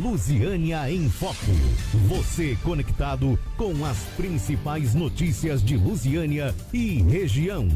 Lusiânia em Foco. Você conectado com as principais notícias de Lusiânia e região.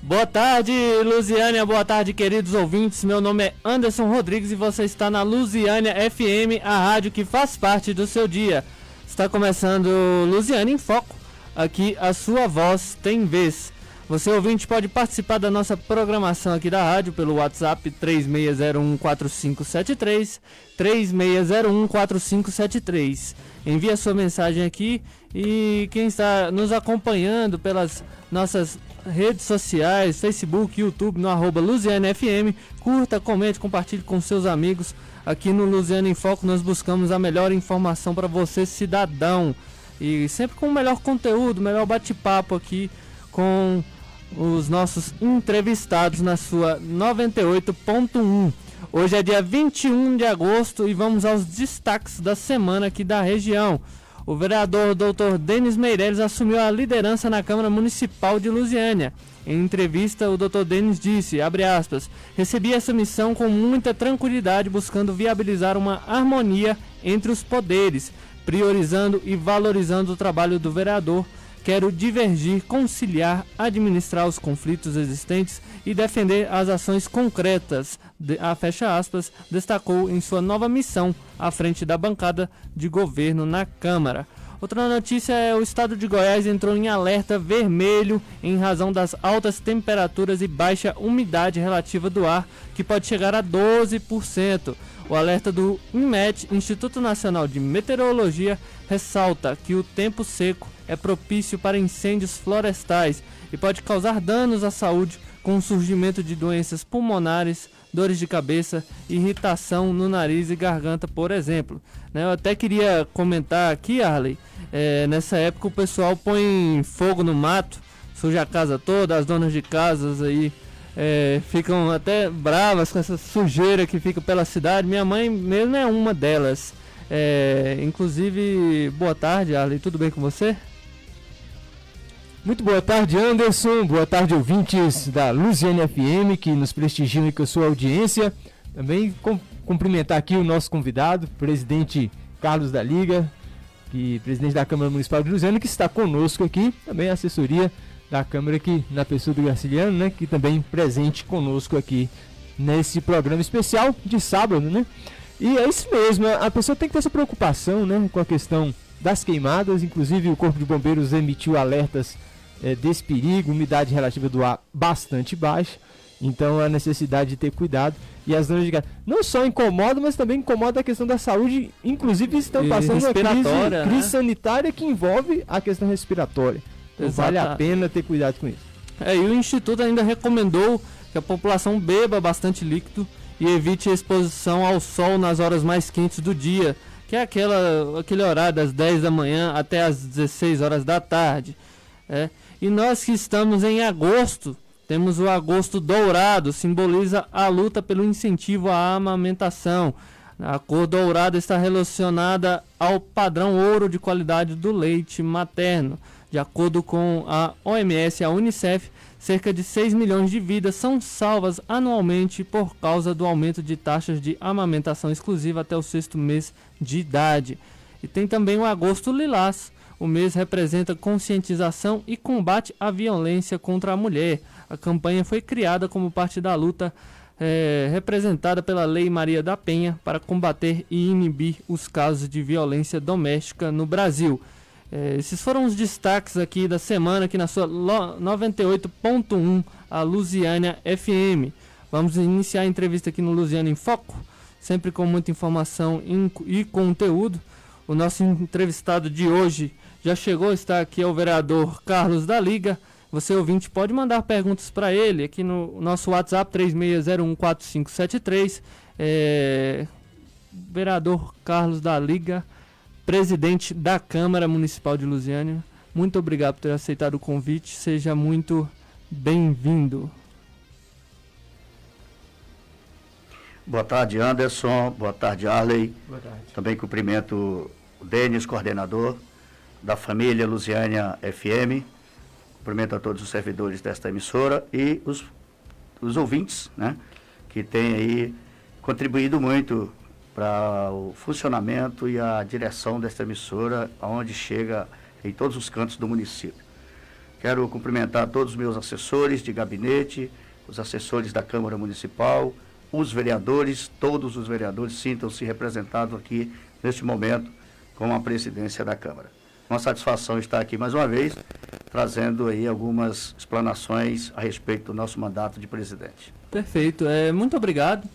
Boa tarde, Lusiânia. Boa tarde, queridos ouvintes. Meu nome é Anderson Rodrigues e você está na Lusiânia FM, a rádio que faz parte do seu dia. Está começando Lusiânia em Foco. Aqui a sua voz tem vez. Você ouvinte pode participar da nossa programação aqui da rádio pelo WhatsApp 36014573, 36014573. Envie a sua mensagem aqui e quem está nos acompanhando pelas nossas redes sociais, Facebook, YouTube, no arroba Luziane FM. Curta, comente, compartilhe com seus amigos. Aqui no Luziane em Foco nós buscamos a melhor informação para você, cidadão. E sempre com o melhor conteúdo, melhor bate-papo aqui com os nossos entrevistados na sua 98.1. Hoje é dia 21 de agosto e vamos aos destaques da semana aqui da região. O vereador Dr. Denis Meireles assumiu a liderança na Câmara Municipal de Lusiânia. Em entrevista, o Dr. Denis disse, aspas, recebi essa missão com muita tranquilidade, buscando viabilizar uma harmonia entre os poderes, priorizando e valorizando o trabalho do vereador. Quero divergir, conciliar, administrar os conflitos existentes e defender as ações concretas, de, a fecha aspas, destacou em sua nova missão à frente da bancada de governo na Câmara. Outra notícia é o estado de Goiás entrou em alerta vermelho em razão das altas temperaturas e baixa umidade relativa do ar, que pode chegar a 12%. O alerta do INMET, Instituto Nacional de Meteorologia, ressalta que o tempo seco é propício para incêndios florestais e pode causar danos à saúde com o surgimento de doenças pulmonares, dores de cabeça, irritação no nariz e garganta, por exemplo. Né, eu até queria comentar aqui, Arley, é, nessa época o pessoal põe fogo no mato, suja a casa toda, as donas de casas aí é, ficam até bravas com essa sujeira que fica pela cidade. Minha mãe mesmo é uma delas. É, inclusive, boa tarde, Arley, tudo bem com você? Muito boa tarde, Anderson. Boa tarde, ouvintes da Luziane FM que nos prestigiam com a sua audiência. Também cumprimentar aqui o nosso convidado, presidente Carlos da Liga, que presidente da Câmara Municipal de Luziane, que está conosco aqui. Também a assessoria da Câmara aqui na pessoa do Graciliano, né, que também presente conosco aqui nesse programa especial de sábado, né? E é isso mesmo, a pessoa tem que ter essa preocupação, né, com a questão das queimadas, inclusive o Corpo de Bombeiros emitiu alertas é, desse perigo, umidade relativa do ar bastante baixa. Então a necessidade de ter cuidado. E as donas de não só incomodam, mas também incomoda a questão da saúde. Inclusive estão passando uma crise, né? crise sanitária que envolve a questão respiratória. Então vale a pena ter cuidado com isso. É, e o Instituto ainda recomendou que a população beba bastante líquido e evite a exposição ao sol nas horas mais quentes do dia, que é aquela, aquele horário das 10 da manhã até as 16 horas da tarde. É. E nós que estamos em agosto, temos o agosto dourado, simboliza a luta pelo incentivo à amamentação. A cor dourada está relacionada ao padrão ouro de qualidade do leite materno. De acordo com a OMS e a Unicef, cerca de 6 milhões de vidas são salvas anualmente por causa do aumento de taxas de amamentação exclusiva até o sexto mês de idade. E tem também o agosto lilás, o mês representa conscientização e combate à violência contra a mulher. A campanha foi criada como parte da luta é, representada pela Lei Maria da Penha para combater e inibir os casos de violência doméstica no Brasil. É, esses foram os destaques aqui da semana, aqui na sua 98.1, a Lusiânia FM. Vamos iniciar a entrevista aqui no Lusiana em Foco, sempre com muita informação e conteúdo. O nosso entrevistado de hoje já chegou, está aqui é o vereador Carlos da Liga. Você ouvinte pode mandar perguntas para ele aqui no nosso WhatsApp 36014573. É, vereador Carlos da Liga, presidente da Câmara Municipal de Lusiânia. Muito obrigado por ter aceitado o convite. Seja muito bem-vindo. Boa tarde, Anderson. Boa tarde, Arley. Boa tarde. Também cumprimento o Denis, coordenador da família Lusiânia FM, Cumprimento a todos os servidores desta emissora e os, os ouvintes, né? Que têm aí contribuído muito para o funcionamento e a direção desta emissora, aonde chega em todos os cantos do município. Quero cumprimentar todos os meus assessores de gabinete, os assessores da Câmara Municipal, os vereadores, todos os vereadores sintam-se representados aqui neste momento com a presidência da Câmara. Uma satisfação estar aqui mais uma vez, trazendo aí algumas explanações a respeito do nosso mandato de presidente. Perfeito. É, muito obrigado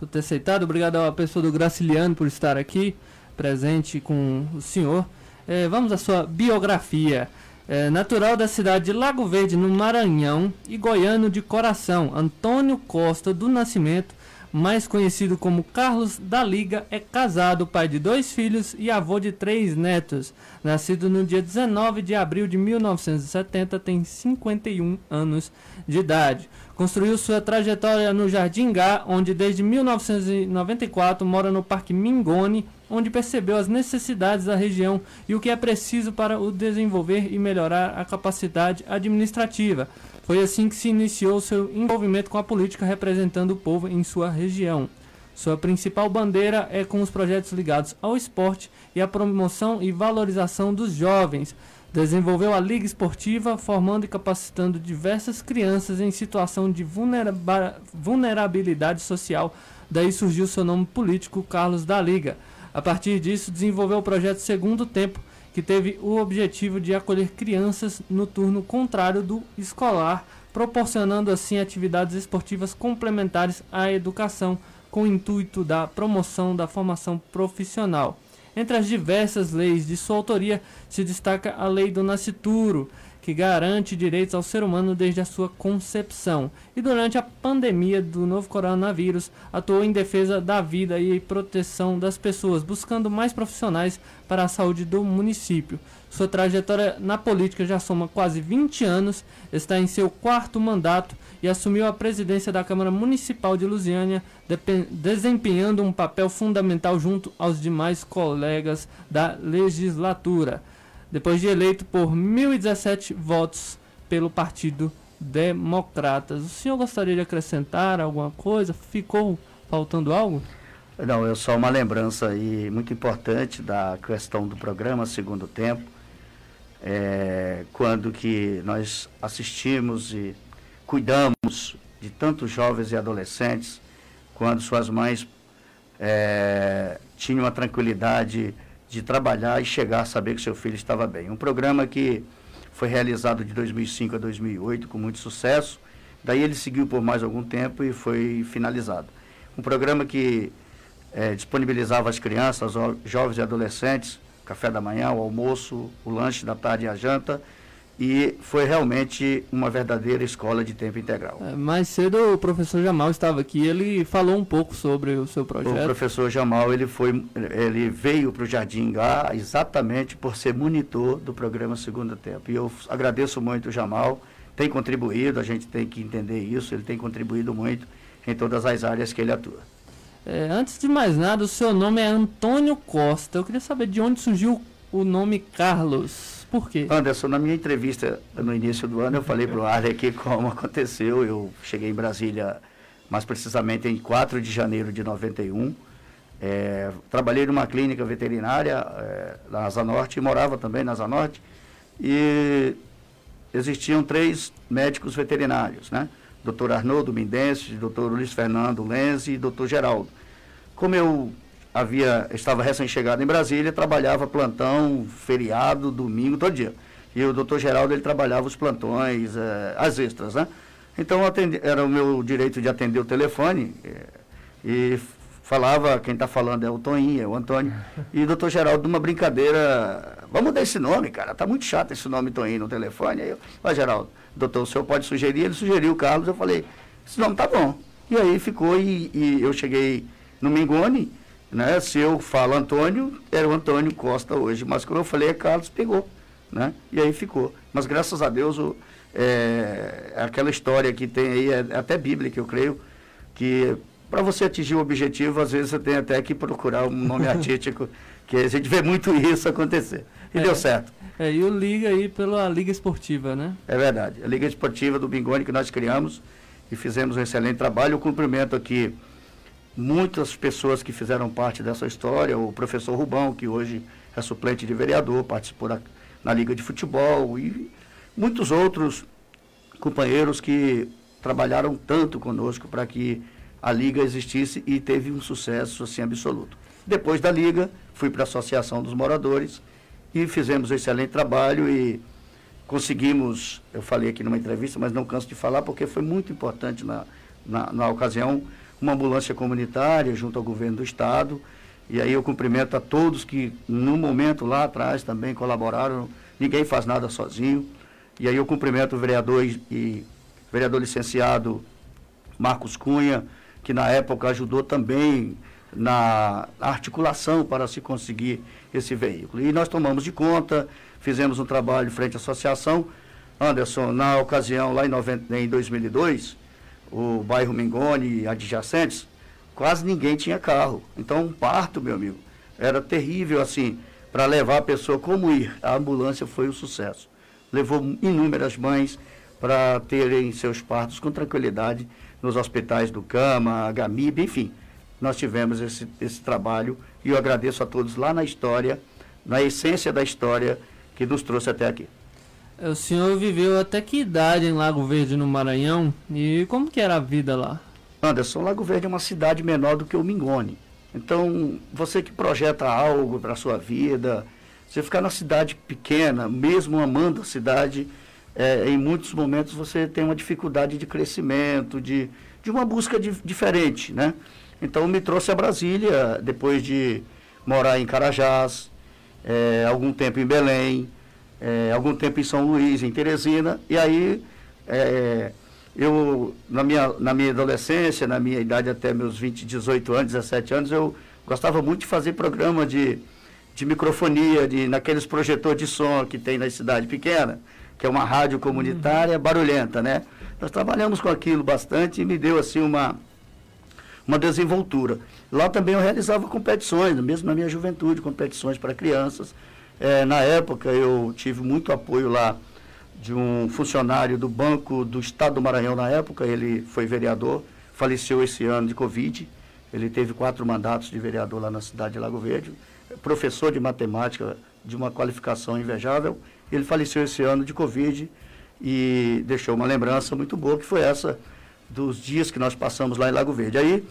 por ter aceitado. Obrigado à pessoa do Graciliano por estar aqui, presente com o senhor. É, vamos à sua biografia. É, natural da cidade de Lago Verde, no Maranhão, e goiano de coração, Antônio Costa do Nascimento mais conhecido como Carlos da Liga, é casado, pai de dois filhos e avô de três netos. Nascido no dia 19 de abril de 1970, tem 51 anos de idade. Construiu sua trajetória no Jardim Gá, onde desde 1994 mora no Parque Mingone, onde percebeu as necessidades da região e o que é preciso para o desenvolver e melhorar a capacidade administrativa. Foi assim que se iniciou seu envolvimento com a política representando o povo em sua região. Sua principal bandeira é com os projetos ligados ao esporte e à promoção e valorização dos jovens. Desenvolveu a Liga Esportiva, formando e capacitando diversas crianças em situação de vulnerabilidade social. Daí surgiu seu nome político, Carlos da Liga. A partir disso, desenvolveu o projeto Segundo Tempo, que teve o objetivo de acolher crianças no turno contrário do escolar, proporcionando assim atividades esportivas complementares à educação, com o intuito da promoção da formação profissional. Entre as diversas leis de sua autoria se destaca a Lei do Nascituro, que garante direitos ao ser humano desde a sua concepção. E durante a pandemia do novo coronavírus, atuou em defesa da vida e proteção das pessoas, buscando mais profissionais para a saúde do município. Sua trajetória na política já soma quase 20 anos, está em seu quarto mandato e assumiu a presidência da Câmara Municipal de Lusiânia, desempenhando um papel fundamental junto aos demais colegas da legislatura depois de eleito por 1.017 votos pelo Partido Democratas. O senhor gostaria de acrescentar alguma coisa? Ficou faltando algo? Não, é só uma lembrança aí muito importante da questão do programa Segundo Tempo, é, quando que nós assistimos e cuidamos de tantos jovens e adolescentes, quando suas mães é, tinham a tranquilidade de trabalhar e chegar a saber que seu filho estava bem. Um programa que foi realizado de 2005 a 2008 com muito sucesso. Daí ele seguiu por mais algum tempo e foi finalizado. Um programa que é, disponibilizava às crianças, jovens e adolescentes, café da manhã, o almoço, o lanche da tarde e a janta, e foi realmente uma verdadeira escola de tempo integral. É, mais cedo o professor Jamal estava aqui, ele falou um pouco sobre o seu projeto. O professor Jamal ele foi, ele veio para o Jardim Gá exatamente por ser monitor do programa Segundo Tempo. E eu agradeço muito o Jamal, tem contribuído, a gente tem que entender isso, ele tem contribuído muito em todas as áreas que ele atua. É, antes de mais nada, o seu nome é Antônio Costa. Eu queria saber de onde surgiu o nome Carlos. Por quê? Anderson, na minha entrevista no início do ano, eu falei para o Arley aqui como aconteceu. Eu cheguei em Brasília, mais precisamente em 4 de janeiro de 91. É, trabalhei numa clínica veterinária é, na Asa Norte morava também na Asa Norte. E existiam três médicos veterinários, né? Doutor Arnoldo Mendense, doutor Luiz Fernando Lenz e doutor Geraldo. Como eu havia, estava recém-chegado em Brasília, trabalhava plantão, feriado, domingo, todo dia. E o doutor Geraldo, ele trabalhava os plantões, é, as extras, né? Então, atendi, era o meu direito de atender o telefone é, e falava, quem está falando é o Toninho, é o Antônio. E o doutor Geraldo, numa brincadeira, vamos mudar esse nome, cara, tá muito chato esse nome Toninho no telefone. Aí eu, vai Geraldo, doutor, o senhor pode sugerir? Ele sugeriu o Carlos, eu falei, esse nome tá bom. E aí ficou e, e eu cheguei no Mingone, né? Se eu falo Antônio, era o Antônio Costa hoje, mas quando eu falei é Carlos, pegou. Né? E aí ficou. Mas graças a Deus, o, é, aquela história que tem aí, é, é até bíblica, eu creio, que para você atingir o objetivo, às vezes você tem até que procurar um nome artístico, que a gente vê muito isso acontecer. E deu certo. É, e o Liga aí pela Liga Esportiva, né? É verdade. A Liga Esportiva do Bingoni que nós criamos e fizemos um excelente trabalho. Eu cumprimento aqui muitas pessoas que fizeram parte dessa história. O professor Rubão, que hoje é suplente de vereador, participou da, na Liga de Futebol e muitos outros companheiros que trabalharam tanto conosco para que a Liga existisse e teve um sucesso assim absoluto. Depois da Liga, fui para a Associação dos Moradores e fizemos um excelente trabalho e conseguimos, eu falei aqui numa entrevista, mas não canso de falar porque foi muito importante na, na, na ocasião, uma ambulância comunitária junto ao governo do estado. E aí eu cumprimento a todos que no momento lá atrás também colaboraram. Ninguém faz nada sozinho. E aí eu cumprimento o vereador e, vereador licenciado Marcos Cunha, que na época ajudou também na articulação para se conseguir esse veículo. E nós tomamos de conta, fizemos um trabalho frente à associação. Anderson, na ocasião, lá em, 90, em 2002, o bairro Mengoni e adjacentes, quase ninguém tinha carro. Então, um parto, meu amigo, era terrível, assim, para levar a pessoa como ir. A ambulância foi um sucesso. Levou inúmeras mães para terem seus partos com tranquilidade nos hospitais do Cama, Gamib, enfim. Nós tivemos esse, esse trabalho e eu agradeço a todos lá na história, na essência da história que nos trouxe até aqui. O senhor viveu até que idade em Lago Verde, no Maranhão? E como que era a vida lá? Anderson, Lago Verde é uma cidade menor do que o Mingone. Então, você que projeta algo para a sua vida, você ficar na cidade pequena, mesmo amando a cidade, é, em muitos momentos você tem uma dificuldade de crescimento, de, de uma busca de, diferente, né? Então, me trouxe a Brasília, depois de morar em Carajás, é, algum tempo em Belém, é, algum tempo em São Luís, em Teresina, e aí é, eu, na minha, na minha adolescência, na minha idade até meus 20, 18 anos, 17 anos, eu gostava muito de fazer programa de, de microfonia, de, naqueles projetores de som que tem na cidade pequena, que é uma rádio comunitária barulhenta, né? Nós trabalhamos com aquilo bastante e me deu assim uma, uma desenvoltura. Lá também eu realizava competições, mesmo na minha juventude, competições para crianças. É, na época eu tive muito apoio lá de um funcionário do Banco do Estado do Maranhão na época, ele foi vereador, faleceu esse ano de Covid. Ele teve quatro mandatos de vereador lá na cidade de Lago Verde, professor de matemática de uma qualificação invejável. Ele faleceu esse ano de Covid e deixou uma lembrança muito boa, que foi essa dos dias que nós passamos lá em Lago Verde. Aí,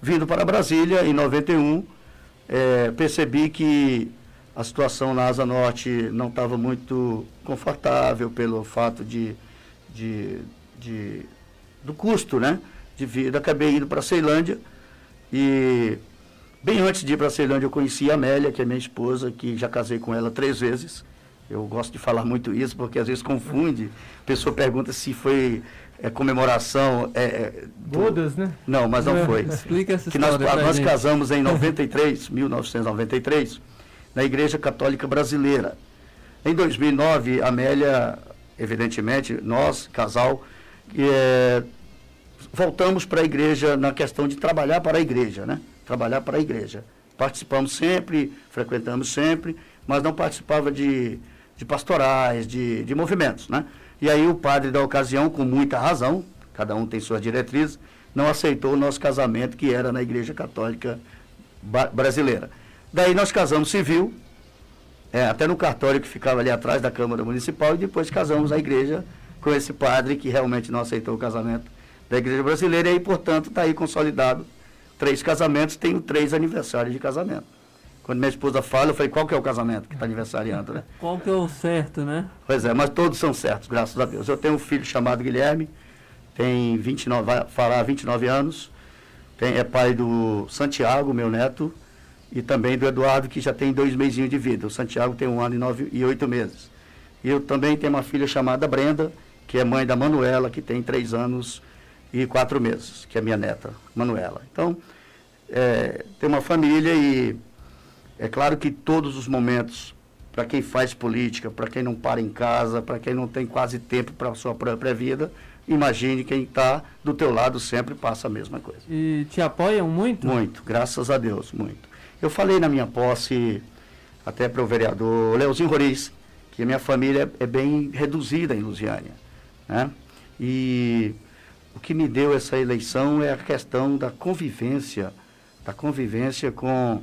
vindo para Brasília, em 91, é, percebi que a situação na Asa Norte não estava muito confortável pelo fato de, de, de, do custo né, de vida. Acabei indo para a Ceilândia e bem antes de ir para a Ceilândia eu conheci a Amélia, que é minha esposa, que já casei com ela três vezes. Eu gosto de falar muito isso porque às vezes confunde. A pessoa pergunta se foi é, comemoração. É, é do... Bodas, né? Não, mas não foi. Explica essa que nós, nós casamos em 93, 1993 na Igreja Católica Brasileira. Em 2009, Amélia, evidentemente, nós, casal, é, voltamos para a igreja na questão de trabalhar para a igreja, né? Trabalhar para a igreja. Participamos sempre, frequentamos sempre, mas não participava de, de pastorais, de, de movimentos, né? E aí o padre da ocasião, com muita razão, cada um tem suas diretrizes, não aceitou o nosso casamento, que era na Igreja Católica Brasileira. Daí nós casamos civil, é, até no cartório que ficava ali atrás da Câmara Municipal, e depois casamos a igreja com esse padre que realmente não aceitou o casamento da Igreja Brasileira, e aí, portanto, está aí consolidado três casamentos, tenho três aniversários de casamento. Quando minha esposa fala, eu falei, qual que é o casamento que está aniversariando, né? Qual que é o certo, né? Pois é, mas todos são certos, graças a Deus. Eu tenho um filho chamado Guilherme, tem 29, vai falar 29 anos, tem, é pai do Santiago, meu neto, e também do Eduardo, que já tem dois mesinhos de vida. O Santiago tem um ano e, nove, e oito meses. E eu também tenho uma filha chamada Brenda, que é mãe da Manuela, que tem três anos e quatro meses, que é minha neta, Manuela. Então, é, tem uma família e é claro que todos os momentos, para quem faz política, para quem não para em casa, para quem não tem quase tempo para a sua própria vida, imagine quem está do teu lado sempre passa a mesma coisa. E te apoiam muito? Muito, graças a Deus, muito. Eu falei na minha posse até para o vereador Leozinho Roriz, que a minha família é, é bem reduzida em Lusiânia. Né? E o que me deu essa eleição é a questão da convivência, da convivência com,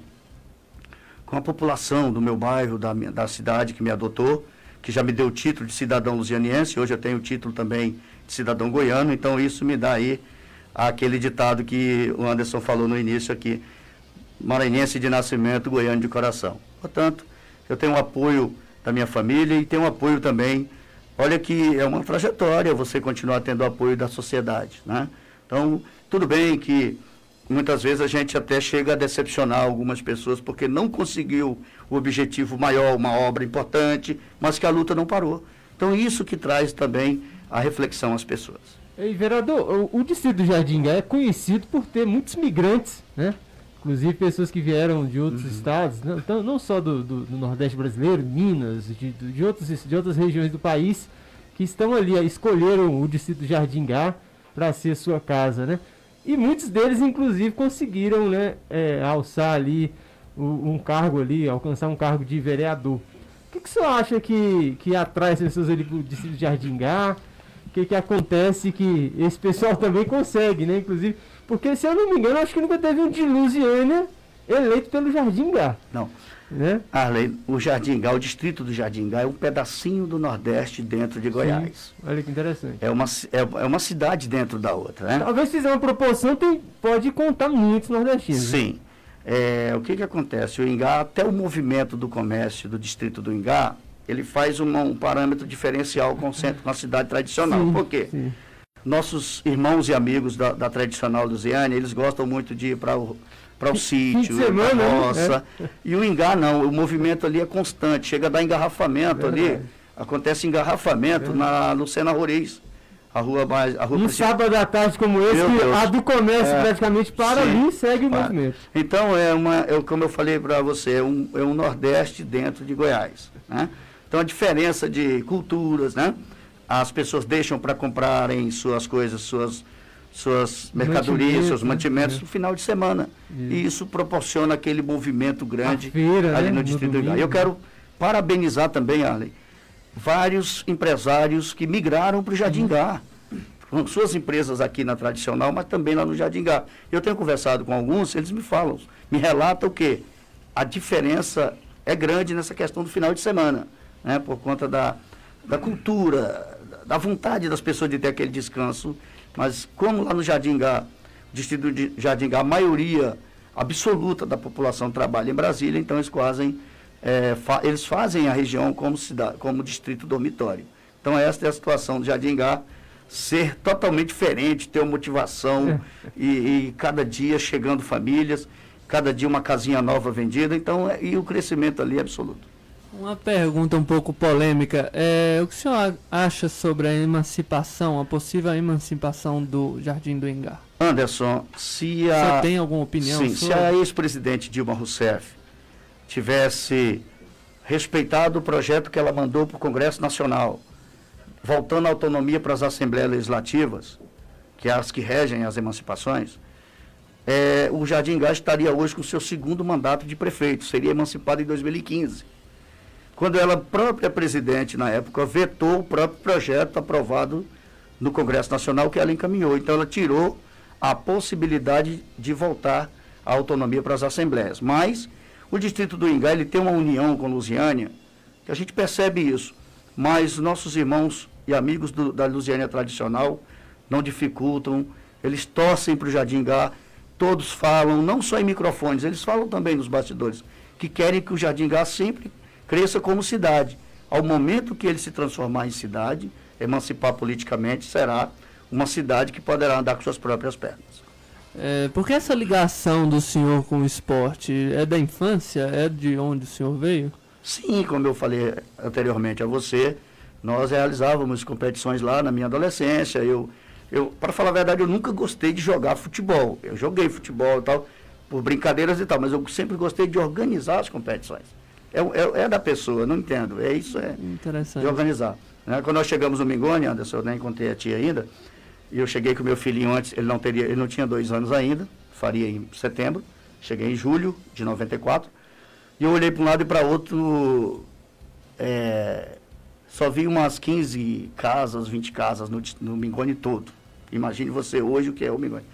com a população do meu bairro, da, da cidade que me adotou, que já me deu o título de cidadão lusianiense, hoje eu tenho o título também de cidadão goiano, então isso me dá aí aquele ditado que o Anderson falou no início aqui, maranhense de nascimento, goiano de coração. Portanto, eu tenho o apoio da minha família e tenho o apoio também, olha que é uma trajetória você continuar tendo o apoio da sociedade, né? Então, tudo bem que muitas vezes a gente até chega a decepcionar algumas pessoas porque não conseguiu o objetivo maior, uma obra importante, mas que a luta não parou. Então, isso que traz também a reflexão às pessoas. E, vereador, o, o distrito do Jardim é conhecido por ter muitos migrantes, né? Inclusive pessoas que vieram de outros uhum. estados, não, não só do, do, do, Nordeste brasileiro, Minas, de, de, outros, de outras regiões do país, que estão ali, escolheram o distrito do Jardim Gá para ser sua casa, né? E muitos deles, inclusive, conseguiram né, é, alçar ali um, um cargo ali, alcançar um cargo de vereador. O que, que você acha que, que atrai as pessoas ali para o distrito de Jardim Gá? O que, que acontece que esse pessoal também consegue, né? Inclusive, porque, se eu não me engano, acho que nunca teve um de Lusiânia eleito pelo Jardim Gá. Não. Né? Arley, o Jardim Gá, o distrito do Jardim Gá é um pedacinho do Nordeste dentro de Goiás. Sim. Olha que interessante. É uma, é, é, uma cidade dentro da outra, né? Talvez fizer uma proporção, tem, pode contar muitos nordestinos. Né? Sim. É, o que, que acontece? O Ingá, até o movimento do comércio do distrito do Ingá, ele faz uma, um parâmetro diferencial com, o centro, com a cidade tradicional. Sim, Por quê? Sim nossos irmãos e amigos da, da tradicional Lusiane, eles gostam muito de ir para o, para o sítio, para a né? roça. É. E o Ingá não, o movimento ali é constante, chega a dar engarrafamento ali, acontece engarrafamento na Lucena Roriz. A rua mais. A rua um sábado à tarde como esse, a do comércio é, praticamente para sim, ali segue o movimento. Então, é uma, é, como eu falei para você, é um, é um Nordeste dentro de Goiás. Né? Então, a diferença de culturas, né? As pessoas deixam para comprarem suas coisas, suas, suas mercadorias, seus né? mantimentos é. no final de semana. Isso. E isso proporciona aquele movimento grande feira, ali né? no Distrito do Eu quero parabenizar também, Arley, vários empresários que migraram para o Jardim Gá. Com suas empresas aqui na tradicional, mas também lá no Jardim Gá. Eu tenho conversado com alguns, eles me falam, me relatam que a diferença é grande nessa questão do final de semana, né? por conta da, da cultura, da vontade das pessoas de ter aquele descanso. Mas como lá no Jardim Gá, distrito de Jardim Gá, a maioria absoluta da população trabalha em Brasília, então eles fazem, é, fa eles fazem a região como, cidade, como distrito dormitório. Então essa é a situação do Jardim Gá, ser totalmente diferente, ter uma motivação é. e, e, cada dia chegando famílias, cada dia uma casinha nova vendida, então é, e o crescimento ali é absoluto. Uma pergunta um pouco polêmica. É, o que o senhor acha sobre a emancipação, a possível emancipação do Jardim do Engar? Anderson, se a. Você tem alguma opinião? Sim, sobre? se a ex-presidente Dilma Rousseff tivesse respeitado o projeto que ela mandou para o Congresso Nacional, voltando a autonomia para as Assembleias Legislativas, que é as que regem as emancipações, é, o Jardim Gás estaria hoje com seu segundo mandato de prefeito, seria emancipado em 2015 quando ela própria presidente na época vetou o próprio projeto aprovado no Congresso Nacional que ela encaminhou. Então ela tirou a possibilidade de voltar a autonomia para as assembleias. Mas o distrito do Ingá ele tem uma união com Lusiânia, que a gente percebe isso. Mas nossos irmãos e amigos do, da Lusiânia tradicional não dificultam, eles torcem para o Jardim Gá, todos falam, não só em microfones, eles falam também nos bastidores, que querem que o Jardim Gá sempre cresça como cidade. Ao momento que ele se transformar em cidade, emancipar politicamente, será uma cidade que poderá andar com suas próprias pernas. É, por que essa ligação do senhor com o esporte? É da infância? É de onde o senhor veio? Sim, como eu falei anteriormente a você, nós realizávamos competições lá na minha adolescência. Eu, eu para falar a verdade, eu nunca gostei de jogar futebol. Eu joguei futebol e tal, por brincadeiras e tal, mas eu sempre gostei de organizar as competições. É, é, é, da pessoa, não entendo. É isso, é de organizar. Né? Quando nós chegamos no Mingone, Anderson, eu nem contei a tia ainda, e eu cheguei com meu filhinho antes, ele não, teria, ele não tinha dois anos ainda, faria em setembro, cheguei em julho de 94, E eu olhei para um lado e para outro, é, só vi umas 15 casas, 20 casas no, no Mingone todo. Imagine você hoje o que é o Mingone.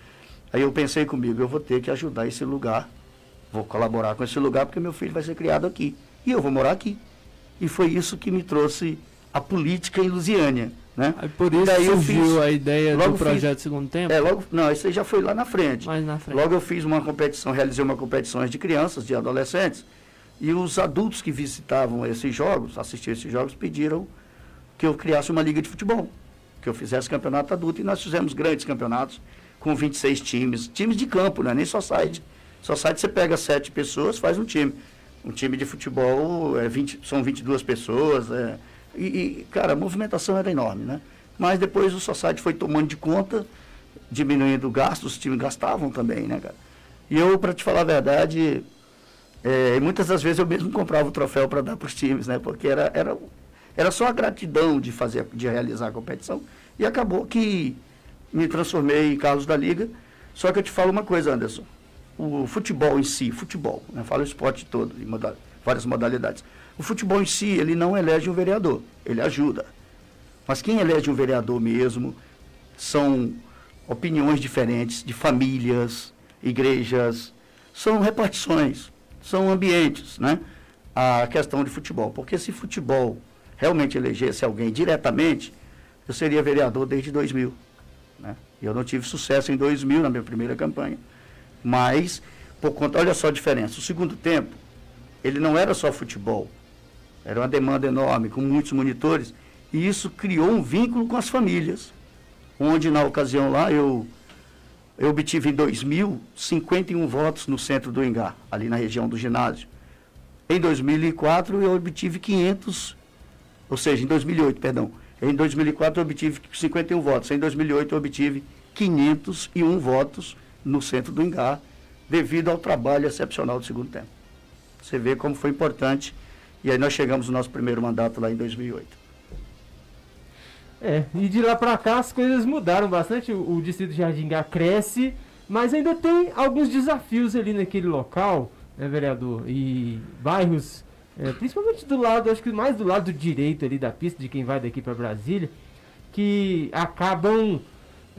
Aí eu pensei comigo, eu vou ter que ajudar esse lugar, vou colaborar com esse lugar porque meu filho vai ser criado aqui. E eu vou morar aqui. E foi isso que me trouxe a política em Lusiânia. Né? Aí por isso Daí eu surgiu fiz- a ideia do fiz- projeto Segundo Tempo, É, logo, não, isso aí já foi lá na frente. mais na frente. Logo eu fiz uma competição, realizei uma competição de crianças, de adolescentes, e os adultos que visitavam esses jogos, assistiam esses jogos, pediram que eu criasse uma liga de futebol, que eu fizesse campeonato adulto, e nós fizemos grandes campeonatos com 26 times, times de campo, não é nem só site. Só site você pega sete pessoas, faz um time. Um time de futebol é 20, são 22 pessoas, é, e, e, cara, a movimentação era enorme, né? Mas depois o Society foi tomando de conta, diminuindo o gasto, os times gastavam também, né, cara? E eu, para te falar a verdade, é, muitas das vezes eu mesmo comprava o troféu para dar para os times, né? Porque era, era, era só a gratidão de fazer, de realizar a competição. E acabou que me transformei em Carlos da Liga. Só que eu te falo uma coisa, Anderson. O futebol em si, futebol, né? falo o esporte todo, em moda- várias modalidades. O futebol em si, ele não elege um vereador, ele ajuda. Mas quem elege um vereador mesmo são opiniões diferentes de famílias, igrejas, são repartições, são ambientes, né? A questão de futebol. Porque se futebol realmente elegesse alguém diretamente, eu seria vereador desde 2000. Né? E eu não tive sucesso em 2000 na minha primeira campanha. Mas, por conta, olha só a diferença. O segundo tempo, ele não era só futebol. Era uma demanda enorme, com muitos monitores. E isso criou um vínculo com as famílias. Onde, na ocasião lá, eu, eu obtive em 2000 51 votos no centro do Engar, ali na região do ginásio. Em 2004, eu obtive 500, ou seja, em 2008, perdão. Em 2004, eu obtive 51 votos. Em 2008, eu obtive 501 votos no centro do Engar, devido ao trabalho excepcional do segundo tempo. Você vê como foi importante. E aí nós chegamos no nosso primeiro mandato lá em 2008. É, e de lá pra cá as coisas mudaram bastante. O, distrito de Jardingá cresce, mas ainda tem alguns desafios ali naquele local, né, vereador? E bairros, é, principalmente do lado, acho que mais do lado direito ali da pista, de quem vai daqui pra Brasília, que acabam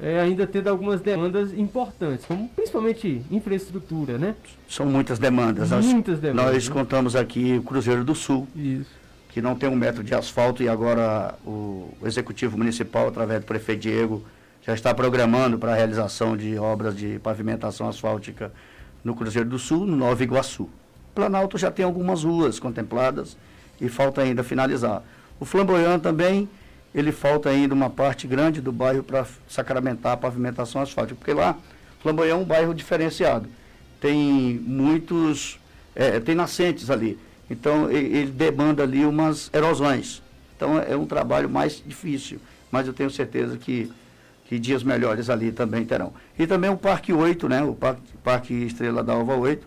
é, ainda tendo algumas demandas importantes, como principalmente infraestrutura, né? São muitas demandas. Nós- Muitas demandas. Nós né? contamos aqui o Cruzeiro do Sul, Isso. que não tem um metro de asfalto e agora o Executivo Municipal, através do prefeito Diego, já está programando para a realização de obras de pavimentação asfáltica no Cruzeiro do Sul, no Nova Iguaçu. Planalto já tem algumas ruas contempladas e falta ainda finalizar. O Flamboyant também, ele falta ainda uma parte grande do bairro para sacramentar a pavimentação asfáltica, porque lá Flamboyant é um bairro diferenciado. Tem muitos, é, tem nascentes ali. Então ele demanda ali umas erosões. Então é um trabalho mais difícil, mas eu tenho certeza que, que dias melhores ali também terão. E também o Parque 8, né? O Parque, Parque Estrela da Alva 8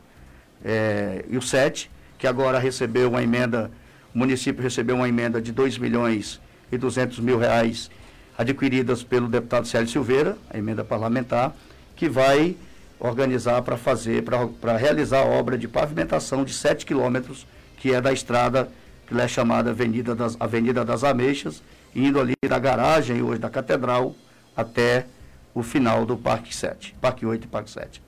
é, e o 7, que agora recebeu uma emenda, o município recebeu uma emenda de 2 milhões 200 mil reais adquiridas pelo deputado Célio Silveira, a emenda parlamentar, que vai organizar para fazer, para realizar a obra de pavimentação de 7 quilômetros, que é da estrada que é chamada Avenida das, Avenida das Ameixas, indo ali da garagem hoje da Catedral até o final do Parque 7, Parque 8 e Parque 7.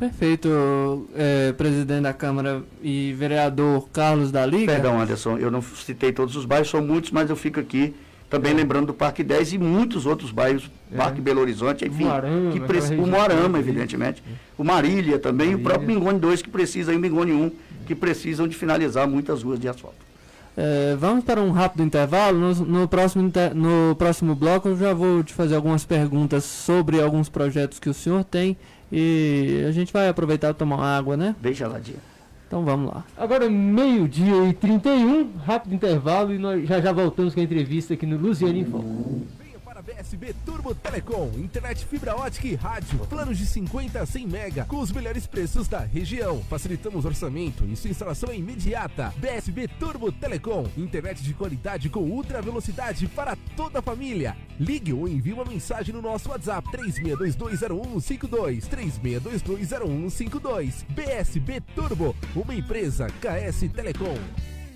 Perfeito, é, presidente da Câmara e vereador Carlos da Liga. Perdão, Anderson, eu não citei todos os bairros, são muitos, mas eu fico aqui também lembrando do Parque 10 e muitos outros bairros, É. Parque Belo Horizonte, enfim. Moarama, que preci- o Moarama, evidentemente. O Marília também, e o Marília. próprio Mingone 2, que precisa, e o Mingone 1, que precisam de finalizar muitas ruas de asfalto. É, vamos para um rápido intervalo. No, no próximo, inter- no próximo bloco eu já vou te fazer algumas perguntas sobre alguns projetos que o senhor tem. E a gente vai aproveitar e tomar uma água, né? Bem geladinho. Então vamos lá. Agora meio-dia e 31, rápido intervalo e nós já já voltamos com a entrevista aqui no Luziane em Foco. BSB Turbo Telecom, internet fibra ótica e rádio, planos de 50 a 100 mega, com os melhores preços da região. Facilitamos orçamento e sua instalação é imediata. BSB Turbo Telecom, internet de qualidade com ultra velocidade para toda a família. Ligue ou envie uma mensagem no nosso WhatsApp 36220152, 36220152. BSB Turbo, uma empresa KS Telecom.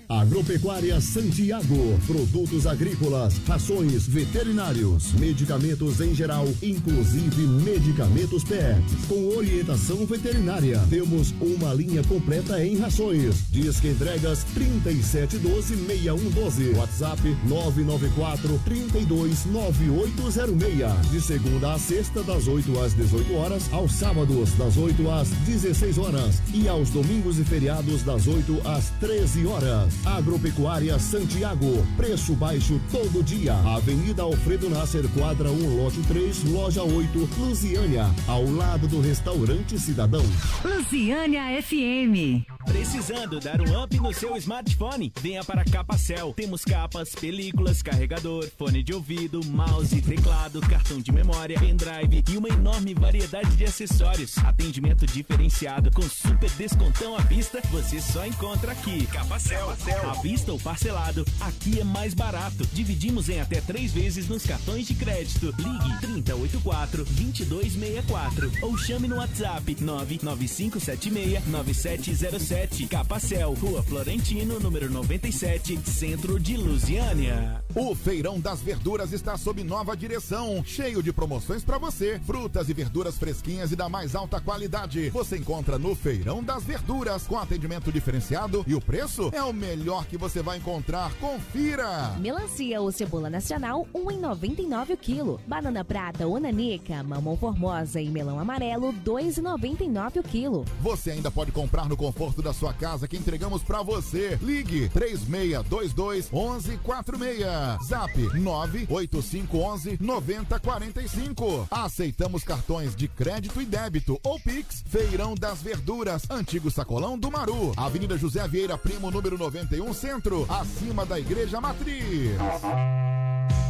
Agropecuária Santiago, produtos agrícolas, rações, veterinários, medicamentos em geral, inclusive medicamentos PET, com orientação veterinária. Temos uma linha completa em rações. Disque entregas 3712-6112. WhatsApp 994 329806. De segunda a sexta, das 8 às 18 horas, aos sábados, das 8 às 16 horas e aos domingos e feriados, das 8 às 13 horas. Agropecuária Santiago, preço baixo todo dia. Avenida Alfredo Nasser, quadra 1, lote 3, loja 8, Lusiânia, ao lado do restaurante Cidadão. Lusiânia FM. Precisando dar um up no seu smartphone? Venha para Capacel. Temos capas, películas, carregador, fone de ouvido, mouse, teclado, cartão de memória, pendrive e uma enorme variedade de acessórios. Atendimento diferenciado com super descontão à vista, você só encontra aqui. Capacel. À vista ou parcelado, aqui é mais barato. Dividimos em até três vezes nos cartões de crédito. Ligue 3084 2264 ou chame no WhatsApp 99576 9707 Capacel, Rua Florentino, número 97, Centro de Lusiânia. O Feirão das Verduras está sob nova direção, cheio de promoções para você. Frutas e verduras fresquinhas e da mais alta qualidade. Você encontra no Feirão das Verduras, com atendimento diferenciado e o preço é o melhor que você vai encontrar. Confira! Melancia ou cebola nacional, 1,99 o quilo. Banana prata ou nanica, mamão formosa e melão amarelo, 2,99 o quilo. Você ainda pode comprar no conforto da sua casa que entregamos para você. Ligue 3622 1146. Zap 98511 9045. Aceitamos cartões de crédito e débito ou Pix. Feirão das Verduras, antigo sacolão do Maru. Avenida José Vieira Primo, número 91 Centro, acima da Igreja Matriz.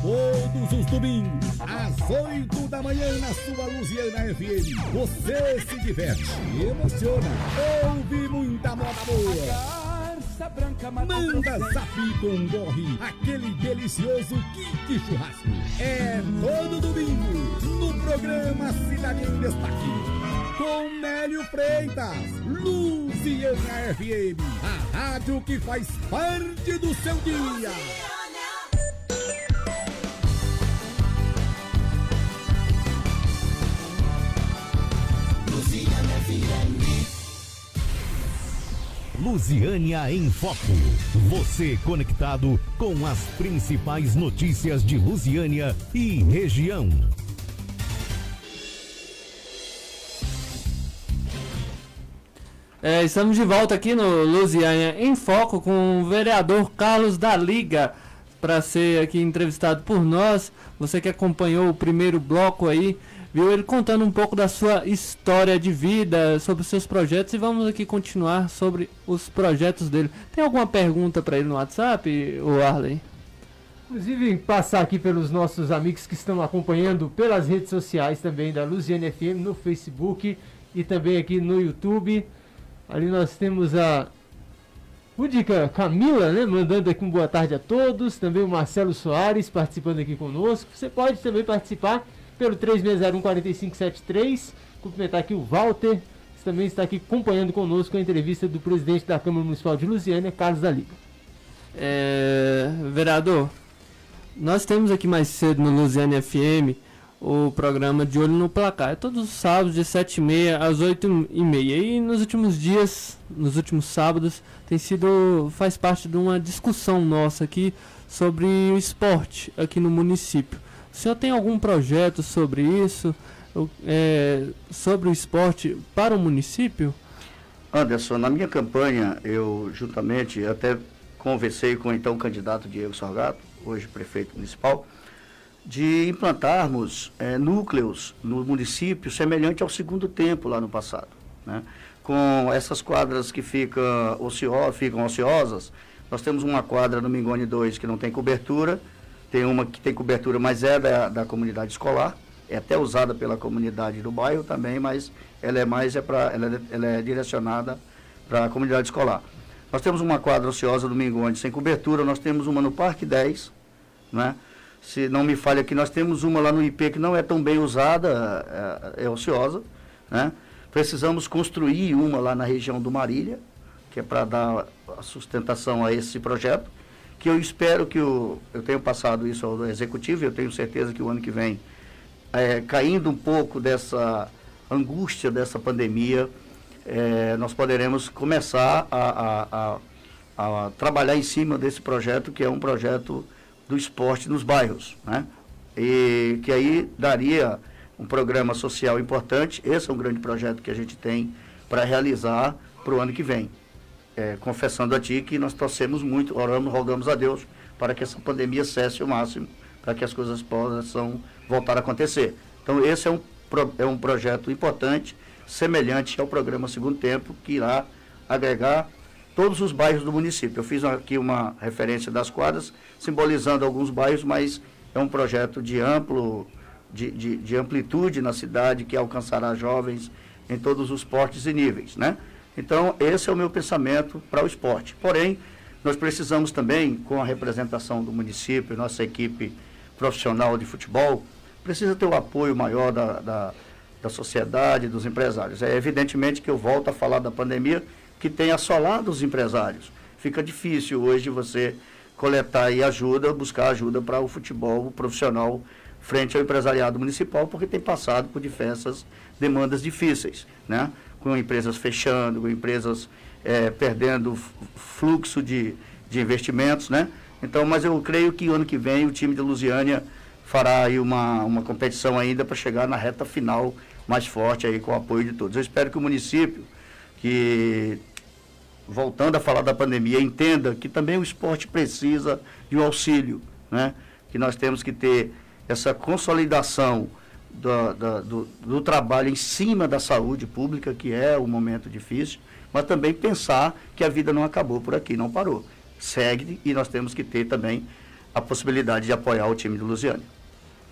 Todos os domingos, às 8 da manhã, na sua Luziana FM. Você se diverte, emociona, ouve muita moda boa. Manda zap com gorre, aquele delicioso kit churrasco. É todo domingo, no programa Cidade em Destaque. Com Nélio Freitas, Luziana FM, a rádio que faz parte do seu dia. Lusiânia em Foco. Você conectado com as principais notícias de Lusiânia e região. É, estamos de volta aqui no Lusiânia em Foco com o vereador Carlos da Liga para ser aqui entrevistado por nós. Você que acompanhou o primeiro bloco aí, viu ele contando um pouco da sua história de vida, sobre os seus projetos e vamos aqui continuar sobre os projetos dele. Tem alguma pergunta para ele no WhatsApp, o Arley? Inclusive, passar aqui pelos nossos amigos que estão acompanhando pelas redes sociais também da Luziane FM, no Facebook e também aqui no YouTube. Ali nós temos a Rudica Camila, né, mandando aqui um boa tarde a todos. Também o Marcelo Soares participando aqui conosco. Você pode também participar pelo 3601-4573. Cumprimentar aqui o Walter, que também está aqui acompanhando conosco a entrevista do presidente da Câmara Municipal de Lusiânia, Carlos da Liga. É, vereador, nós temos aqui mais cedo no Lusiane FM o programa de Olho no Placar. É todos os sábados, de 7h30 às 8h30. E nos últimos dias, nos últimos sábados, tem sido. faz parte de uma discussão nossa aqui sobre o esporte aqui no município. O senhor tem algum projeto sobre isso? É, sobre o esporte para o município? Anderson, na minha campanha, eu juntamente até conversei com o então candidato Diego Salgado, hoje prefeito municipal, de implantarmos é, núcleos no município semelhante ao segundo tempo lá no passado. Né? Com essas quadras que ficam, ocio, ficam ociosas, nós temos uma quadra no Mingone 2 que não tem cobertura, tem uma que tem cobertura, mas é da, da comunidade escolar, é até usada pela comunidade do bairro também, mas ela é mais é para ela, é, ela é direcionada para a comunidade escolar. Nós temos uma quadra ociosa domingo onde sem cobertura, nós temos uma no Parque 10, né? Se não me falha aqui, nós temos uma lá no IP que não é tão bem usada, é, é ociosa, né? Precisamos construir uma lá na região do Marília, que é para dar a sustentação a esse projeto, que eu espero que o, eu tenho passado isso ao executivo, eu tenho certeza que o ano que vem, é, caindo um pouco dessa angústia dessa pandemia, é, nós poderemos começar a, a, a, a, trabalhar em cima desse projeto, que é um projeto do esporte nos bairros, né? E que aí daria um programa social importante. Esse é um grande projeto que a gente tem para realizar para o ano que vem. É, confessando a ti que nós torcemos muito, oramos, rogamos a Deus para que essa pandemia cesse o máximo, para que as coisas possam voltar a acontecer. Então, esse é um, é um projeto importante, semelhante ao programa Segundo Tempo, que irá agregar todos os bairros do município. Eu fiz aqui uma referência das quadras, simbolizando alguns bairros, mas é um projeto de amplo de, de, de amplitude na cidade que alcançará jovens em todos os portes e níveis, né? Então, esse é o meu pensamento para o esporte. Porém, nós precisamos também, com a representação do município, nossa equipe profissional de futebol, precisa ter o apoio maior da, da, da sociedade, dos empresários. É evidentemente que eu volto a falar da pandemia, que tem assolado os empresários. Fica difícil hoje você coletar e ajuda, buscar ajuda para o futebol profissional frente ao empresariado municipal, porque tem passado por diversas demandas difíceis, né? com empresas fechando, com empresas é, perdendo fluxo de, de investimentos. Né? Então, mas eu creio que ano que vem o time de Lusiânia fará aí uma, uma competição ainda para chegar na reta final mais forte aí com o apoio de todos. Eu espero que o município, que voltando a falar da pandemia, entenda que também o esporte precisa de um auxílio, né? que nós temos que ter essa consolidação do, do, do, do, trabalho em cima da saúde pública, que é um momento difícil, mas também pensar que a vida não acabou por aqui, não parou. Segue e nós temos que ter também a possibilidade de apoiar o time do Luziane.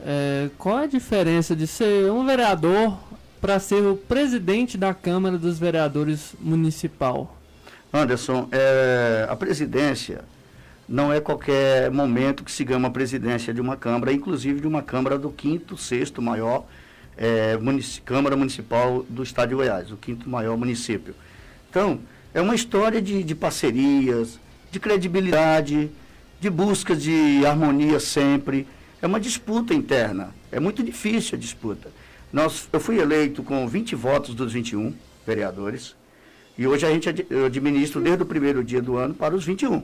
É, qual a diferença de ser um vereador para ser o presidente da Câmara dos Vereadores Municipal? Anderson, é, a presidência não é qualquer momento que se ganha uma presidência de uma Câmara, inclusive de uma Câmara do quinto, sexto maior é, munic Câmara Municipal do Estado de Goiás, o quinto maior município. Então, é uma história de, de parcerias, de credibilidade, de busca de harmonia sempre. É uma disputa interna. É muito difícil a disputa. Nós, eu fui eleito com 20 votos dos 21 vereadores. E hoje a gente ad, eu administro desde o primeiro dia do ano para os 21.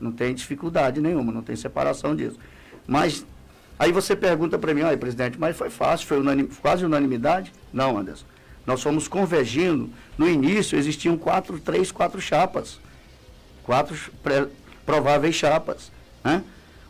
Não tem dificuldade nenhuma, não tem separação disso. Mas aí você pergunta para mim, olha, presidente, mas foi fácil, foi unanim, quase unanimidade? Não, Anderson. Nós fomos convergindo. No início existiam quatro, três, quatro chapas. Quatro pré, prováveis chapas. Né?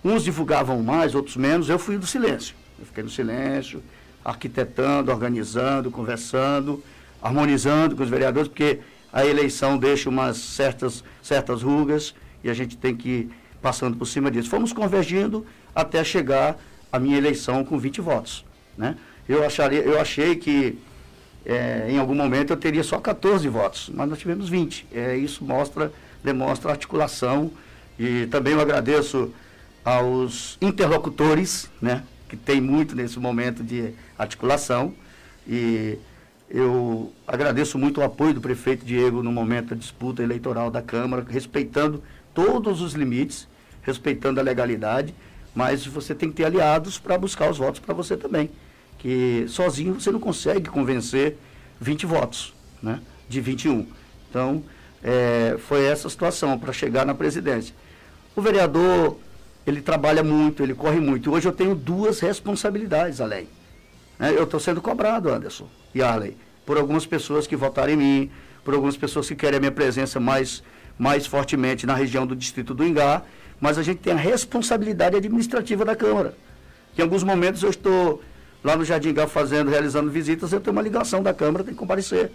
Uns divulgavam mais, outros menos. Eu fui do silêncio. Eu fiquei no silêncio, arquitetando, organizando, conversando, harmonizando com os vereadores, porque a eleição deixa umas certas, certas rugas e a gente tem que ir passando por cima disso. Fomos convergindo até chegar a minha eleição com 20 votos. Né? Eu, acharia, eu achei que é, em algum momento eu teria só 14 votos, mas nós tivemos 20. É, isso mostra, demonstra articulação e também eu agradeço aos interlocutores, né, que tem muito nesse momento de articulação e eu agradeço muito o apoio do prefeito Diego no momento da disputa eleitoral da Câmara, respeitando todos os limites, respeitando a legalidade, mas você tem que ter aliados para buscar os votos para você também. Que sozinho você não consegue convencer 20 votos, né? De 21. Então, é, foi essa situação para chegar na presidência. O vereador, ele trabalha muito, ele corre muito. Hoje eu tenho duas responsabilidades, além. Né? Eu estou sendo cobrado, Anderson e Arley, por algumas pessoas que votaram em mim, por algumas pessoas que querem a minha presença mais mais fortemente na região do distrito do Ingá, mas a gente tem a responsabilidade administrativa da Câmara. Em alguns momentos eu estou lá no Jardim Ingá fazendo, realizando visitas, eu tenho uma ligação da Câmara, tem que comparecer.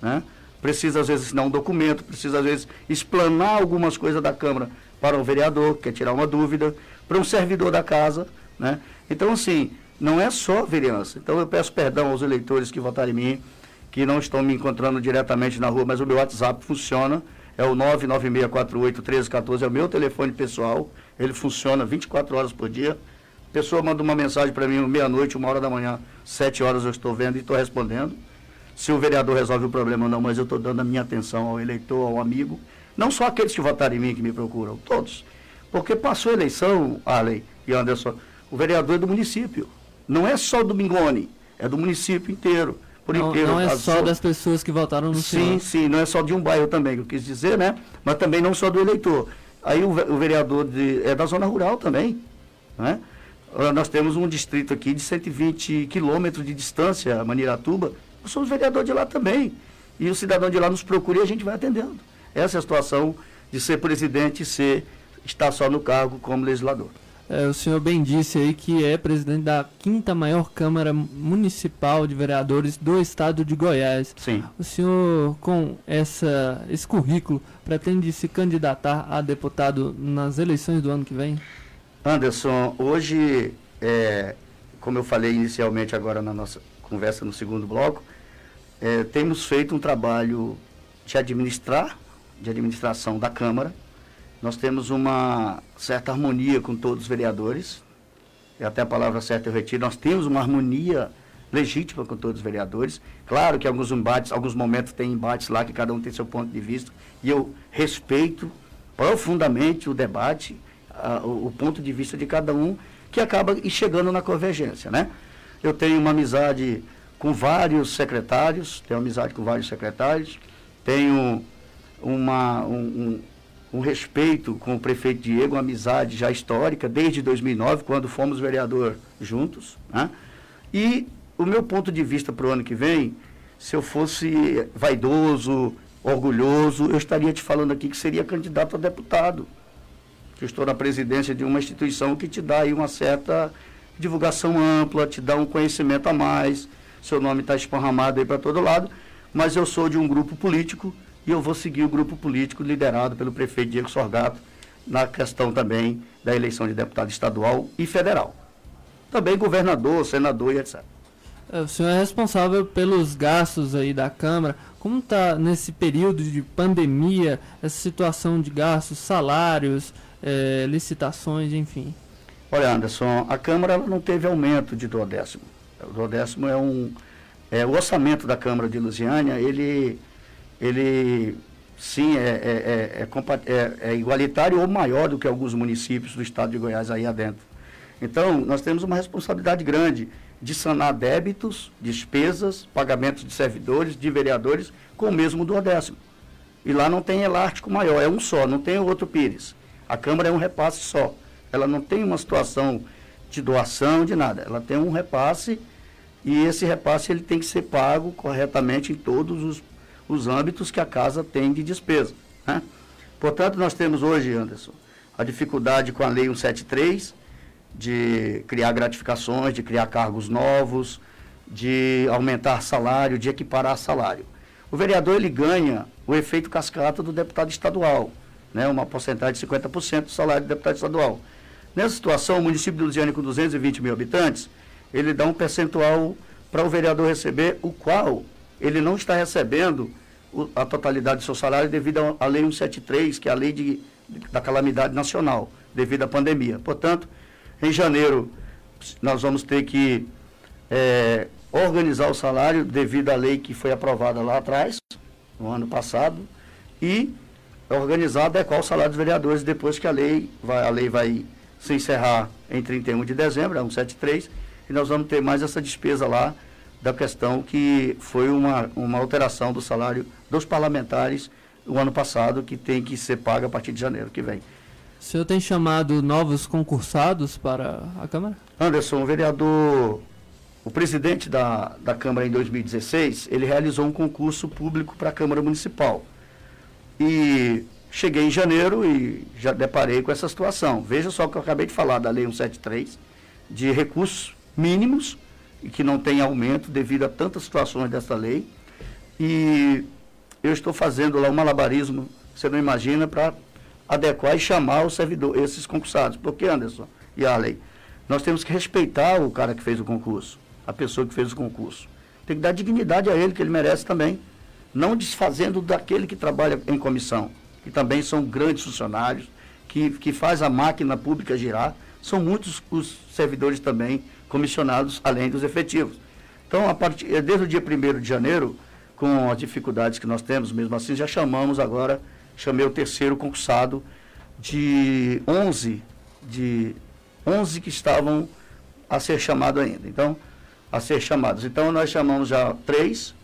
Né? Precisa, às vezes, assinar um documento, precisa, às vezes, explanar algumas coisas da Câmara para o vereador, que quer tirar uma dúvida, para um servidor da casa, né? Então, assim, não é só vereança. Então, eu peço perdão aos eleitores que votaram em mim, que não estão me encontrando diretamente na rua, mas o meu WhatsApp funciona, é o 996481314, é o meu telefone pessoal, ele funciona 24 horas por dia. A pessoa manda uma mensagem para mim meia-noite, uma hora da manhã, sete horas eu estou vendo e estou respondendo. Se o vereador resolve o problema ou não, mas eu estou dando a minha atenção ao eleitor, ao amigo. Não só aqueles que votaram em mim que me procuram, todos. Porque passou a eleição, Arley e Anderson, o vereador é do município. Não é só do Mingone, é do município inteiro. Por Não, inteiro. não é só das pessoas que votaram no Sim, senhor. sim, não é só de um bairro também, que eu quis dizer, né? Mas também não só do eleitor. Aí o, o vereador de- é da zona rural também, né? Nós temos um distrito aqui de 120 quilômetros de distância, Maniratuba. Nós somos vereador de lá também. E o cidadão de lá nos procura e a gente vai atendendo. Essa é a situação de ser presidente e ser, estar só no cargo como legislador. É, o senhor bem disse aí que é presidente da quinta maior Câmara Municipal de Vereadores do estado de Goiás. Sim. O senhor, com essa, esse currículo, pretende se candidatar a deputado nas eleições do ano que vem? Anderson, hoje, é, como eu falei inicialmente agora na nossa conversa no segundo bloco, é, temos feito um trabalho de administrar, de administração da Câmara. Nós temos uma certa harmonia com todos os vereadores, e até a palavra certa eu retiro, nós temos uma harmonia legítima com todos os vereadores. Claro que alguns embates, alguns momentos tem embates lá que cada um tem seu ponto de vista, e eu respeito profundamente o debate, a- o, o ponto de vista de cada um, que acaba chegando na convergência, né? Eu tenho uma amizade com vários secretários, tenho amizade com vários secretários, tenho uma, um, um- um respeito com o prefeito Diego, uma amizade já histórica, desde 2009, quando fomos vereador juntos. Né? E o meu ponto de vista para o ano que vem, se eu fosse vaidoso, orgulhoso, eu estaria te falando aqui que seria candidato a deputado. Eu estou na presidência de uma instituição que te dá aí uma certa divulgação ampla, te dá um conhecimento a mais, seu nome está esparramado aí para todo lado, mas eu sou de um grupo político e eu vou seguir o grupo político liderado pelo prefeito Diego Sorgato na questão também da eleição de deputado estadual e federal. Também governador, senador e etc. É, O senhor é responsável pelos gastos aí da Câmara. Como está nesse período de pandemia, essa situação de gastos, salários, eh, licitações, enfim? Olha, Anderson, a Câmara não teve aumento de duodécimo. O duodécimo é um. É, o orçamento da Câmara de Lusiânia, ele, ele sim é, é, é, é é- é igualitário ou maior do que alguns municípios do estado de Goiás aí adentro. Então, nós temos uma responsabilidade grande de sanar débitos, despesas, pagamentos de servidores, de vereadores, com o mesmo duodécimo. E lá não tem elástico maior, é um só, não tem outro pires. A Câmara é um repasse só. Ela não tem uma situação de doação, de nada. Ela tem um repasse e esse repasse ele tem que ser pago corretamente em todos os, os âmbitos que a casa tem de despesa. né? Portanto, nós temos hoje, Anderson, a dificuldade com a Lei 173 de criar gratificações, de criar cargos novos, de aumentar salário, de equiparar salário. O vereador ele ganha o efeito cascata do deputado estadual, né, uma porcentagem de 50% do salário do deputado estadual. Nessa situação, o município de Lusiane, com 220 mil habitantes, ele dá um percentual para o vereador receber, o qual ele não está recebendo o- a totalidade do seu salário devido à- Lei 173, que é a lei de, da calamidade nacional, devido à pandemia. Portanto, em janeiro, nós vamos ter que eh, organizar o salário devido à lei que foi aprovada lá atrás, no ano passado, e organizar, adequar o salário dos vereadores depois que a lei vai, a lei vai se encerrar em 31 de dezembro, é 173, e nós vamos ter mais essa despesa lá da questão que foi uma, uma alteração do salário dos parlamentares o ano passado, que tem que ser paga a partir de janeiro que vem. O senhor tem chamado novos concursados para a Câmara? Anderson, o vereador, o presidente da, da Câmara em 2016, ele realizou um concurso público para a Câmara Municipal. E cheguei em janeiro e já deparei com essa situação. Veja só o que eu acabei de falar da Lei 173, de recursos mínimos e que não tem aumento devido a tantas situações dessa lei. E eu estou fazendo lá um malabarismo, você não imagina, para adequar e chamar o servidor, esses concursados. Porque, Anderson, e Arley, nós temos que respeitar o cara que fez o concurso, a pessoa que fez o concurso. Tem que dar dignidade a ele, que ele merece também. Não desfazendo daquele que trabalha em comissão, que também são grandes funcionários, que, que faz a máquina pública girar. São muitos os servidores também comissionados, além dos efetivos. Então, a partir, desde o dia 1 de janeiro, com as dificuldades que nós temos, mesmo assim, já chamamos agora, chamei o terceiro concursado de 11, de 11 que estavam a ser chamado ainda. Então, a ser chamados. Então, nós chamamos já três,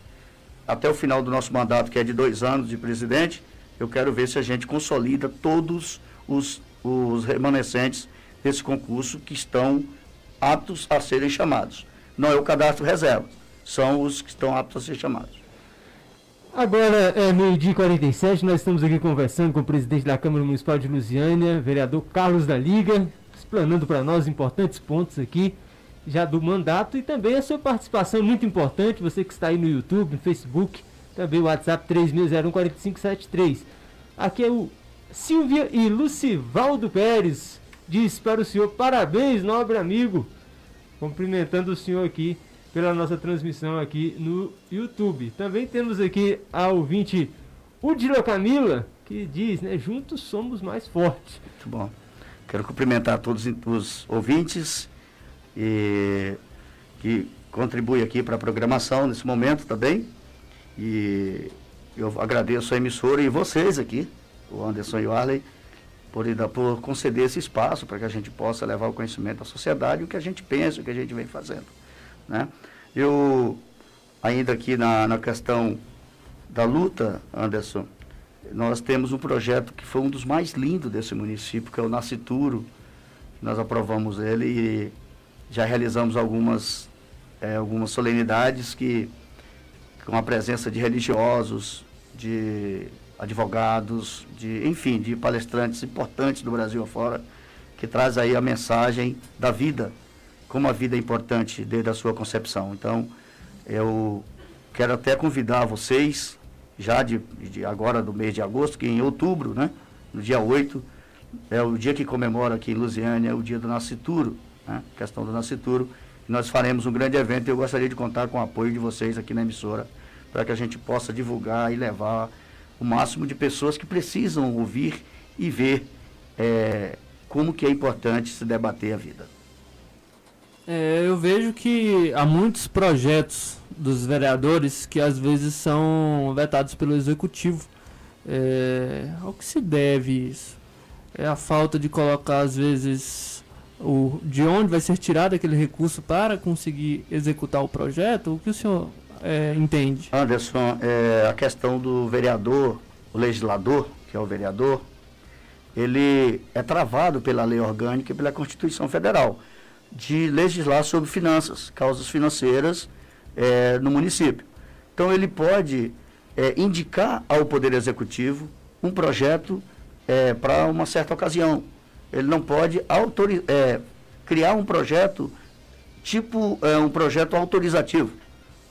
até o final do nosso mandato, que é de dois anos de presidente, eu quero ver se a gente consolida todos os, os remanescentes desse concurso que estão aptos a serem chamados. Não é o cadastro reserva, são os que estão aptos a ser chamados. Agora é meio-dia e 47, nós estamos aqui conversando com o presidente da Câmara Municipal de Lusiânia, vereador Carlos da Liga, explanando para nós importantes pontos aqui já do mandato e também a sua participação muito importante, você que está aí no YouTube, no Facebook, também o WhatsApp 36014573. Aqui é o Silvia e Lucivaldo Pérez, diz para o senhor parabéns, nobre amigo, cumprimentando o senhor aqui pela nossa transmissão aqui no YouTube. Também temos aqui a ouvinte Udila Camila, que diz, né, juntos somos mais fortes. Muito bom. Quero cumprimentar todos os ouvintes e que contribui aqui para a programação nesse momento também. E eu agradeço a emissora e vocês aqui, o Anderson e o Arley, por, por conceder esse espaço para que a gente possa levar o conhecimento à sociedade, o que a gente pensa, o que a gente vem fazendo. Né? Eu, ainda aqui na, na questão da luta, Anderson, nós temos um projeto que foi um dos mais lindos desse município, que é o Nascituro. Nós aprovamos ele e já realizamos algumas, é, algumas solenidades que, com a presença de religiosos, de advogados, de, enfim, de palestrantes importantes do Brasil afora, que traz aí a mensagem da vida como a vida é importante desde a sua concepção. Então, eu quero até convidar vocês, já de, de, agora do mês de agosto, que em outubro, né, no dia 8, é o dia que comemora aqui em Lusiânia, é o dia do nascituro, né, questão do nascituro. Nós faremos um grande evento e eu gostaria de contar com o apoio de vocês aqui na emissora, para que a gente possa divulgar e levar o máximo de pessoas que precisam ouvir e ver é, como que é importante se debater a vida. É, eu vejo que há muitos projetos dos vereadores que às vezes são vetados pelo executivo. É, ao que se deve isso? É a falta de colocar às vezes o, de onde vai ser tirado aquele recurso para conseguir executar o projeto? O que o senhor é, entende? Anderson, é, a questão do vereador, o legislador, que é o vereador, ele é travado pela lei orgânica e pela Constituição Federal de legislar sobre finanças, causas financeiras é, no município. Então ele pode é, indicar ao Poder Executivo um projeto é, para uma certa ocasião. Ele não pode é, criar um projeto tipo um projeto autorizativo.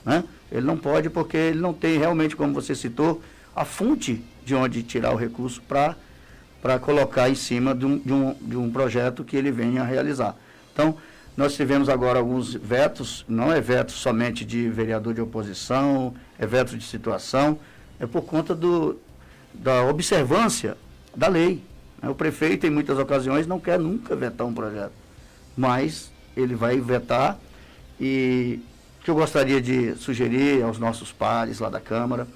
Né? Ele não pode porque ele não tem realmente, como você citou, a fonte de onde tirar o recurso para colocar em cima de um, de, um, de um projeto que ele venha a realizar. Então, nós tivemos agora alguns vetos, não é veto somente de vereador de oposição, é veto de situação, é por conta do, da observância da lei. Né? O prefeito, em muitas ocasiões, não quer nunca vetar um projeto, mas ele vai vetar e que eu gostaria de sugerir aos nossos pares lá da Câmara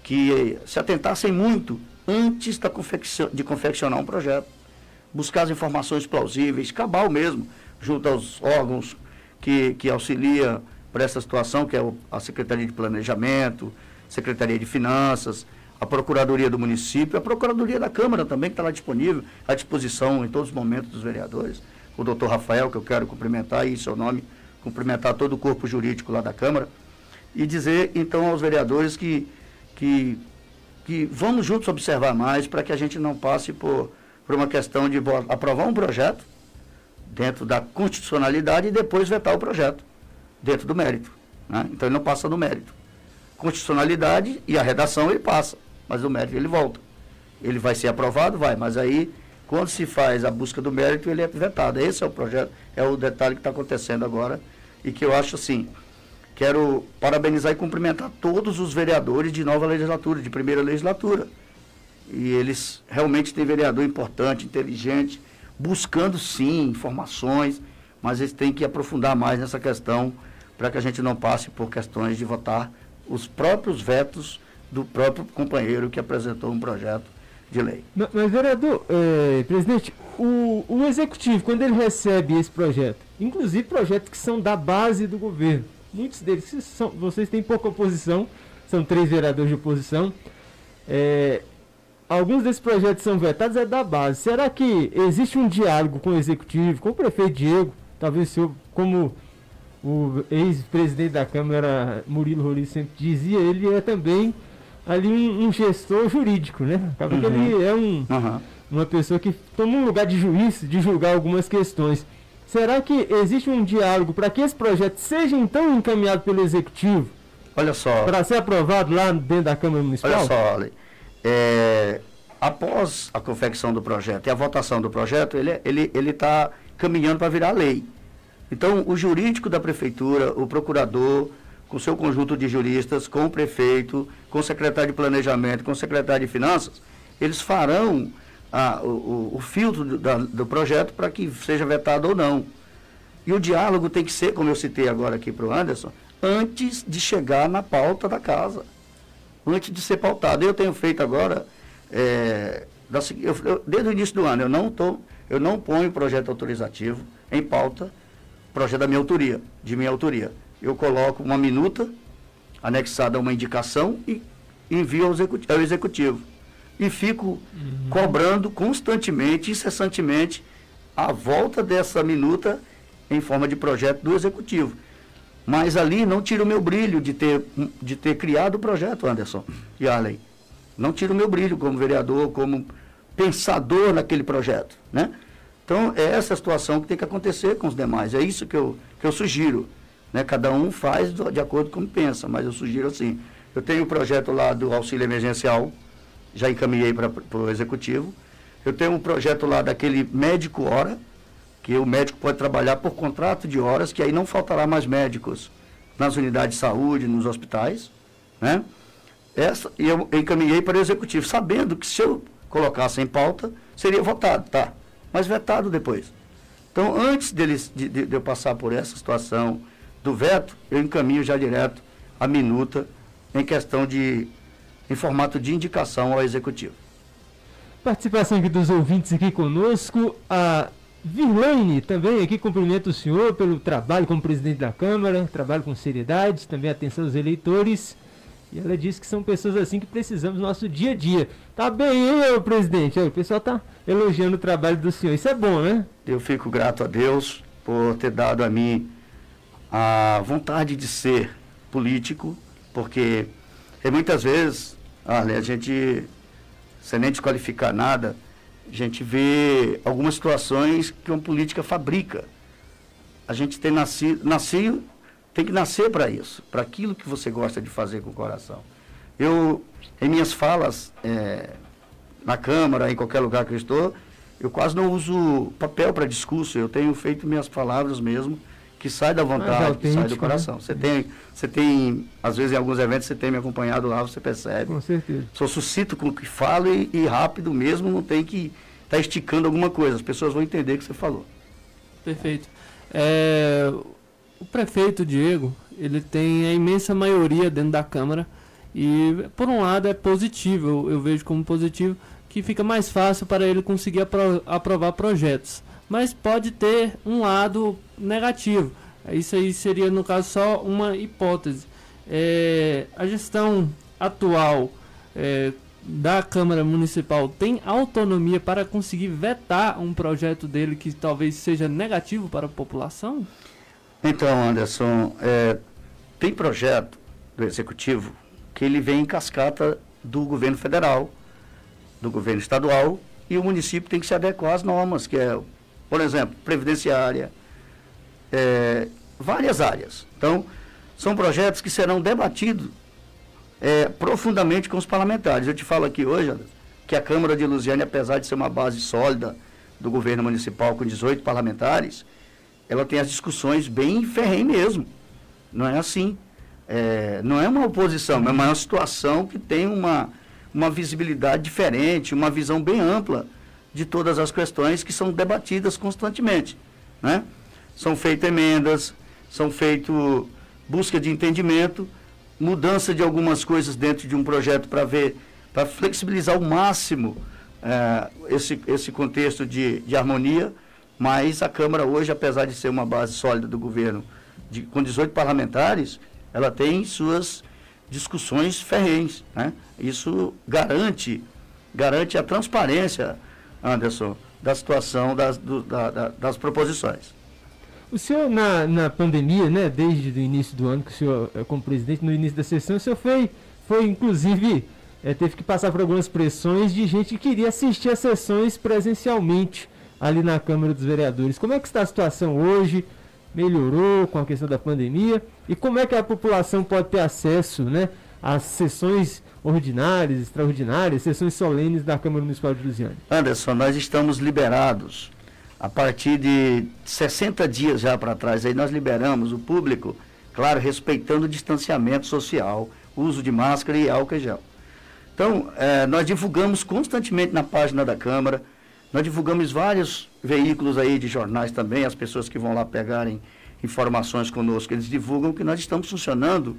que se atentassem muito antes da de confeccionar um projeto. Buscar as informações plausíveis, cabal mesmo junto aos órgãos que, que auxilia para essa situação, que é a Secretaria de Planejamento, Secretaria de Finanças, a Procuradoria do Município, a Procuradoria da Câmara também, que está lá disponível, à disposição em todos os momentos dos vereadores. O doutor Rafael, que eu quero cumprimentar, e seu nome, cumprimentar todo o corpo jurídico lá da Câmara, e dizer então aos vereadores que, que, que vamos juntos observar mais para que a gente não passe por, por uma questão de aprovar um projeto dentro da constitucionalidade e depois vetar o projeto, dentro do mérito. Né? Então ele não passa do mérito. Constitucionalidade e a redação ele passa, mas o mérito ele volta. Ele vai ser aprovado? Vai, mas aí Quando se faz a busca do mérito, ele é vetado. Esse é o projeto, é o detalhe que está acontecendo agora e que eu acho assim. Quero parabenizar e cumprimentar todos os vereadores de nova legislatura, de primeira legislatura. E eles realmente têm vereador importante, inteligente, buscando sim informações, mas eles têm que aprofundar mais nessa questão para que a gente não passe por questões de votar os próprios vetos do próprio companheiro que apresentou um projeto de lei. Mas, vereador, é, presidente, o, o executivo, quando ele recebe esse projeto, inclusive projetos que são da base do governo, muitos deles são, vocês têm pouca oposição, são três vereadores de oposição. É, alguns desses projetos são vetados é da base. Será que existe um diálogo com o executivo, com o prefeito Diego, talvez o senhor, como o ex-presidente da Câmara, Murilo Roriz, sempre dizia, ele é também ali um, um gestor jurídico, né? Acaba uhum. que ele é um, uhum. uma pessoa que toma um lugar de juiz, de julgar algumas questões. Será que existe um diálogo para que esse projeto seja então encaminhado pelo Executivo? Olha só. Para ser aprovado lá dentro da Câmara Municipal? Olha só, Ale. É, após a confecção do projeto e a votação do projeto, ele está ele, ele tá caminhando para virar lei. Então, o jurídico da prefeitura, o procurador, com seu conjunto de juristas, com o prefeito, com o secretário de planejamento, com o secretário de finanças, eles farão a, o, o, filtro do, da, do projeto para que seja vetado ou não. E o diálogo tem que ser, como eu citei agora aqui para o Anderson, antes de chegar na pauta da casa. Antes de ser pautado. Eu tenho feito agora, é, da, eu, eu, desde o início do ano, eu não, tô, eu não ponho projeto autorizativo em pauta, projeto da minha autoria, de minha autoria. Eu coloco uma minuta anexada a uma indicação e envio ao executivo. Ao executivo e fico uhum. cobrando constantemente, incessantemente, a volta dessa minuta em forma de projeto do executivo. Mas ali não tira o meu brilho de ter, de ter criado o projeto, Anderson e Arley. Não tira o meu brilho como vereador, como pensador naquele projeto. Né? Então, é essa situação que tem que acontecer com os demais. É isso que eu, que eu sugiro. Né? Cada um faz de acordo com como pensa, mas eu sugiro assim. Eu tenho o projeto lá do auxílio emergencial, já encaminhei para o executivo. Eu tenho um projeto lá daquele médico hora, que o médico pode trabalhar por contrato de horas, que aí não faltará mais médicos nas unidades de saúde, nos hospitais. Né? Essa, e eu encaminhei para o executivo, sabendo que se eu colocasse em pauta, seria votado, tá? Mas vetado depois. Então, antes deles, de, de, de eu passar por essa situação do veto, eu encaminho já direto a minuta em questão de em formato de indicação ao executivo. Participação aqui dos ouvintes aqui conosco, a Virlane também aqui cumprimenta o senhor pelo trabalho como presidente da Câmara, trabalho com seriedade, também atenção aos eleitores. E ela diz que são pessoas assim que precisamos no nosso dia a dia. Tá bem, hein, presidente? O pessoal tá elogiando o trabalho do senhor. Isso é bom, né? Eu fico grato a Deus por ter dado a mim a vontade de ser político, porque e muitas vezes, olha, a gente, sem nem desqualificar nada, a gente vê algumas situações que uma política fabrica. A gente tem nascido, nascido tem que nascer para isso, para aquilo que você gosta de fazer com o coração. Eu, em minhas falas, é, na Câmara, em qualquer lugar que eu estou, eu quase não uso papel para discurso, eu tenho feito minhas palavras mesmo que sai da vontade, que sai do né? coração. Né? Você tem, você tem, às vezes em alguns eventos você tem me acompanhado lá, você percebe. Com certeza. Sou suscito com o que falo e, e rápido mesmo, não tem que estar tá esticando alguma coisa. As pessoas vão entender o que você falou. Perfeito. É, o prefeito Diego, ele tem a imensa maioria dentro da Câmara e, por um lado, é positivo, eu, eu vejo como positivo, que fica mais fácil para ele conseguir apro aprovar projetos mas pode ter um lado negativo. Isso aí seria, no caso, só uma hipótese. É, a gestão atual é, da Câmara Municipal tem autonomia para conseguir vetar um projeto dele que talvez seja negativo para a população? Então, Anderson, é, tem projeto do Executivo que ele vem em cascata do governo federal, do governo estadual, e o município tem que se adequar às normas, que é por exemplo, previdenciária, é, várias áreas. Então, são projetos que serão debatidos é, profundamente com os parlamentares. Eu te falo aqui hoje, que a Câmara de Lusiane, apesar de ser uma base sólida do governo municipal com 18 parlamentares, ela tem as discussões bem ferrenhas mesmo. Não é assim. É, não é uma oposição, é uma situação que tem uma, uma visibilidade diferente, uma visão bem ampla de todas as questões que são debatidas constantemente. Né? São feitas emendas, são feitas busca de entendimento, mudança de algumas coisas dentro de um projeto para ver, para flexibilizar ao máximo é, esse, esse contexto de, de harmonia, mas a Câmara hoje, apesar de ser uma base sólida do governo, de, com 18 parlamentares, ela tem suas discussões ferrenhas. Né? Isso garante, garante a transparência, Anderson, da situação das, do, da, da, das proposições. O senhor, na, na pandemia, né, desde o início do ano que o senhor, é, como presidente, no início da sessão, o senhor foi, foi inclusive, é, teve que passar por algumas pressões de gente que queria assistir as sessões presencialmente ali na Câmara dos Vereadores. Como é que está a situação hoje? Melhorou com a questão da pandemia? E como é que a população pode ter acesso né, às sessões ordinárias, extraordinárias, sessões solenes da Câmara Municipal de Lusiane? Anderson, nós estamos liberados. A partir de 60 dias já para trás, aí nós liberamos o público, claro, respeitando o distanciamento social, uso de máscara e álcool e gel. Então, eh, nós divulgamos constantemente na página da Câmara, nós divulgamos vários veículos aí de jornais também, as pessoas que vão lá pegarem informações conosco, eles divulgam que nós estamos funcionando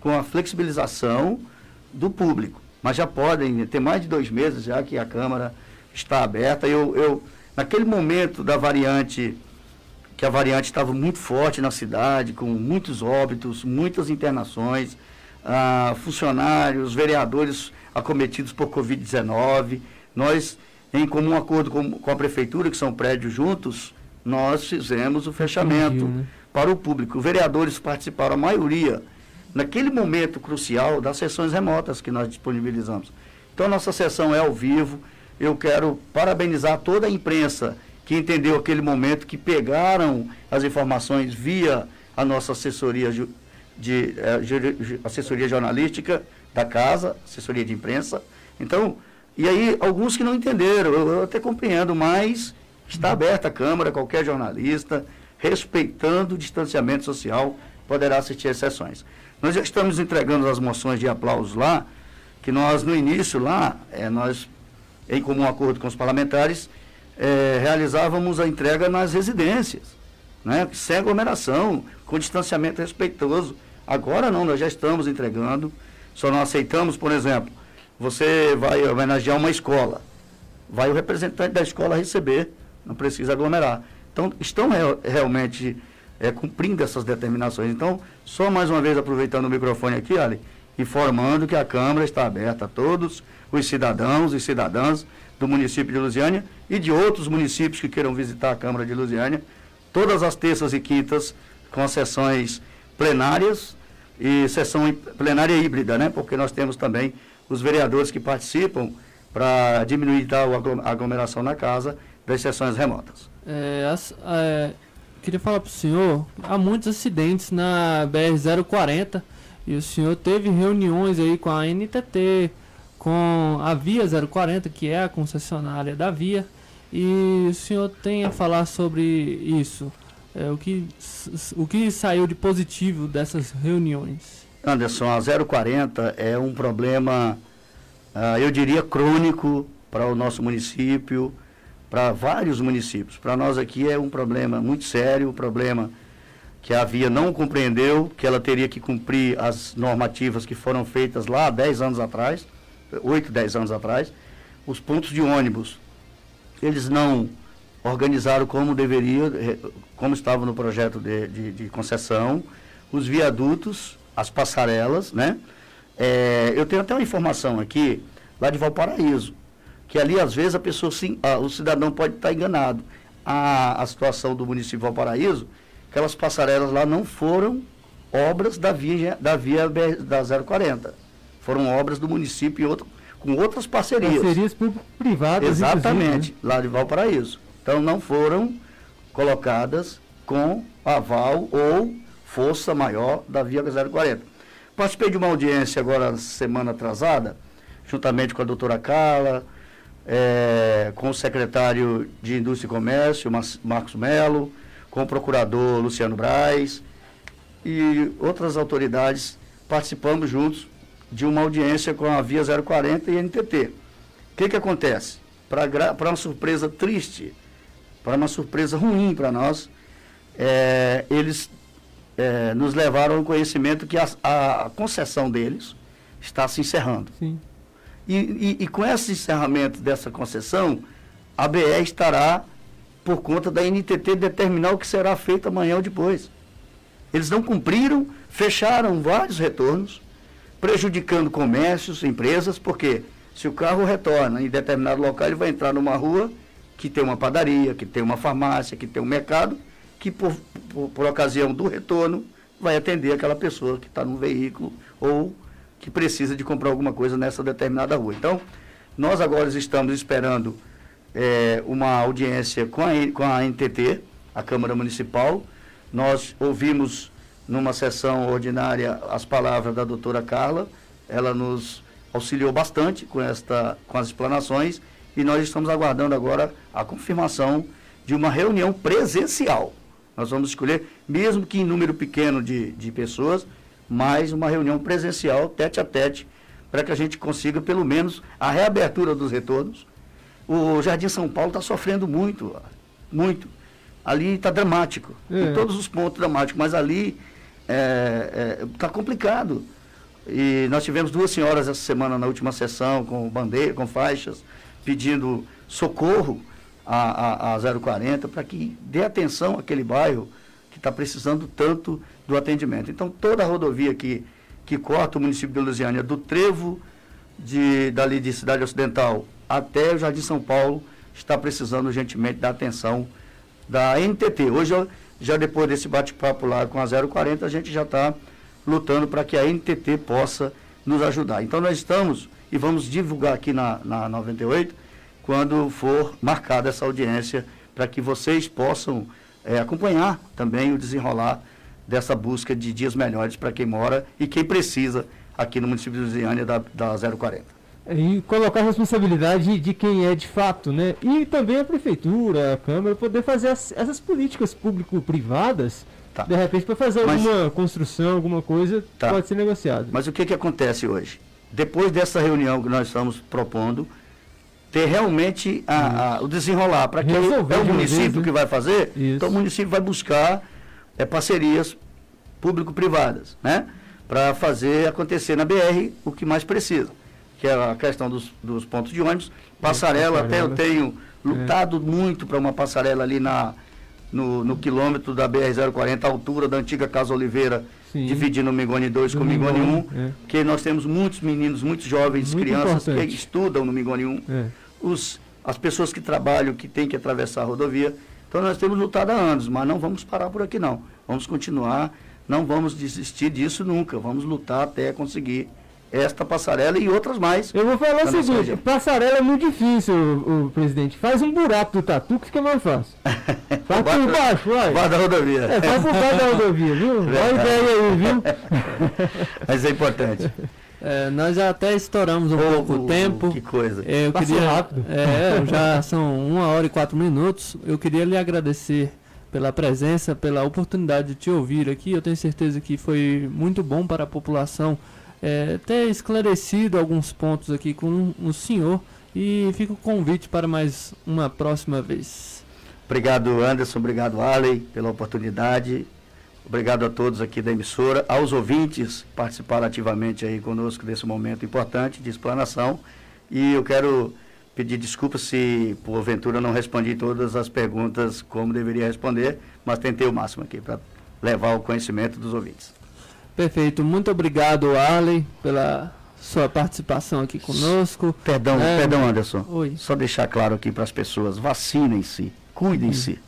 com a flexibilização do público. Mas já podem, tem mais de dois meses já que a Câmara está aberta. Eu, eu naquele momento da variante, que a variante estava muito forte na cidade, com muitos óbitos, muitas internações, ah, funcionários, vereadores acometidos por Covid-19, nós, em comum acordo com, com, a prefeitura, que são prédios juntos, nós fizemos o fechamento. Entendi, né? para o público. Os vereadores participaram, a maioria, naquele momento crucial, das sessões remotas que nós disponibilizamos. Então, nossa sessão é ao vivo. Eu quero parabenizar toda a imprensa que entendeu aquele momento, que pegaram as informações via a nossa assessoria, de, de, eh, de assessoria jornalística da casa, assessoria de imprensa. Então, e aí, alguns que não entenderam, eu, eu até compreendo, mas está aberta a Câmara, qualquer jornalista, respeitando o distanciamento social, poderá assistir às sessões. Nós já estamos entregando as moções de aplausos lá, que nós, no início lá, é, nós, em comum acordo com os parlamentares, é, realizávamos a entrega nas residências, né, sem aglomeração, com distanciamento respeitoso. Agora não, nós já estamos entregando, só não aceitamos, por exemplo, você vai homenagear uma escola, vai o representante da escola receber, não precisa aglomerar. Então, estão real, realmente é, cumprindo essas determinações. Então, só mais uma vez aproveitando o microfone aqui, Ali, informando que a Câmara está aberta a todos os cidadãos e cidadãs do município de Lusiânia e de outros municípios que queiram visitar a Câmara de Lusiânia, todas as terças e quintas, com sessões plenárias e sessão plenária híbrida, né? Porque nós temos também os vereadores que participam para diminuir a aglomeração na casa das sessões remotas. É, as, é, queria falar para o senhor, há muitos acidentes na BR-040 e o senhor teve reuniões aí com a NTT, com a Via 040, que é a concessionária da Via, e o senhor tem a falar sobre isso. É, o, que, o que saiu de positivo dessas reuniões? Anderson, a 040 é um problema, uh, eu diria, crônico para o nosso município para vários municípios. Para nós aqui é um problema muito sério, um problema que a Via não compreendeu, que ela teria que cumprir as normativas que foram feitas lá há 10 anos atrás, 8, 10 anos atrás. Os pontos de ônibus, eles não organizaram como deveria, como estava no projeto de, de, de concessão, os viadutos, as passarelas, né? É, eu tenho até uma informação aqui, lá de Valparaíso que ali às vezes a pessoa, sim, a, o cidadão pode estar enganado. A, a situação do município de Valparaíso, aquelas passarelas lá não foram obras da via, da via da 040. Foram obras do município e outro, com outras parcerias. Parcerias privadas, Exatamente, né? lá de Valparaíso. Então não foram colocadas com aval ou força maior da via 040. Participei de uma audiência agora semana atrasada, juntamente com a doutora Carla, é, com o secretário de Indústria e Comércio, Marcos Melo, com o procurador Luciano Braz e outras autoridades, participamos juntos de uma audiência com a Via 040 e NTT. O que, que acontece? Para uma surpresa triste, para uma surpresa ruim para nós, é, eles é, nos levaram ao conhecimento que a, a concessão deles está se encerrando. Sim. E, e- e com esse encerramento dessa concessão, a BR estará, por conta da NTT, determinar o que será feito amanhã ou depois. Eles não cumpriram, fecharam vários retornos, prejudicando comércios, empresas, porque se o carro retorna em determinado local, ele vai entrar numa rua que tem uma padaria, que tem uma farmácia, que tem um mercado, que por, por, por ocasião do retorno vai atender aquela pessoa que está no veículo ou que precisa de comprar alguma coisa nessa determinada rua. Então, nós agora estamos esperando eh, uma audiência com a, com a NTT, a Câmara Municipal. Nós ouvimos numa sessão ordinária as palavras da doutora Carla, ela nos auxiliou bastante com, esta, com as explanações e nós estamos aguardando agora a confirmação de uma reunião presencial. Nós vamos escolher, mesmo que em número pequeno de, de pessoas, mais uma reunião presencial, tete a tete, para que a gente consiga pelo menos a reabertura dos retornos. O Jardim São Paulo está sofrendo muito, muito. Ali está dramático, É. em todos os pontos dramáticos, mas ali está complicado. E nós tivemos duas senhoras essa semana na última sessão com bandeira, com faixas, pedindo socorro à, à, à 040 para que dê atenção àquele bairro que está precisando tanto do atendimento. Então, toda a rodovia que, que corta o município de Lusiânia, do trevo de, dali de Cidade Ocidental até o Jardim São Paulo, está precisando urgentemente da atenção da NTT. Hoje, já depois desse bate-papo lá com a 040, a gente já está lutando para que a NTT possa nos ajudar. Então, nós estamos e vamos divulgar aqui na, na 98 quando for marcada essa audiência para que vocês possam eh, acompanhar também o desenrolar dessa busca de dias melhores para quem mora e quem precisa aqui no município de Lusiânia da, da 040. E colocar a responsabilidade de quem é de fato, né? E também a prefeitura, a Câmara, poder fazer as- essas políticas público-privadas, Tá. de repente, para fazer Mas- alguma construção, alguma coisa, Tá. pode ser negociado. Mas o que, que acontece hoje? Depois dessa reunião que nós estamos propondo, ter realmente a- a- o desenrolar, para que é o município vez, né? que vai fazer, Isso. então o município vai buscar é, parcerias público-privadas, né? Para fazer acontecer na BR o que mais precisa, que é a questão dos, dos pontos de ônibus, passarela, até eu tenho lutado muito para uma passarela ali na, no, no quilômetro da BR-040, à altura da antiga Casa Oliveira, Sim. dividindo o Migone 2 com o Do Migone 1, Migone, é. porque nós temos muitos meninos, muitos jovens, Muito crianças que importante. estudam no Migone 1, É. os, as pessoas que trabalham, que têm que atravessar a rodovia. Então nós temos lutado há anos, mas não vamos parar por aqui não. Vamos continuar, não vamos desistir disso nunca. Vamos lutar até conseguir esta passarela e outras mais. Eu vou falar o seguinte, passarela é muito difícil, o, o presidente. Faz um buraco do tatu que fica mais fácil. Faz por baixo, vai. Baixo da rodovia. É, faz por baixo da rodovia, viu? Olha a ideia aí, viu? Mas é importante. É, nós já até estouramos um Oh, pouco o oh, tempo. que coisa. É, eu Passou queria, rápido. É, já são uma hora e quatro minutos. Eu queria lhe agradecer pela presença, pela oportunidade de te ouvir aqui. Eu tenho certeza que foi muito bom para a população é, ter esclarecido alguns pontos aqui com o senhor. E fica o convite para mais uma próxima vez. Obrigado, Anderson. Obrigado, Arley, pela oportunidade. Obrigado a todos aqui da emissora, aos ouvintes que participaram ativamente aí conosco desse momento importante de explanação. E eu quero pedir desculpas se, porventura, não respondi todas as perguntas como deveria responder, mas tentei o máximo aqui para levar o conhecimento dos ouvintes. Perfeito. Muito obrigado, Arley, pela sua participação aqui conosco. Perdão, É, perdão, Anderson. Oi. Só deixar claro aqui para as pessoas, vacinem-se, cuidem-se.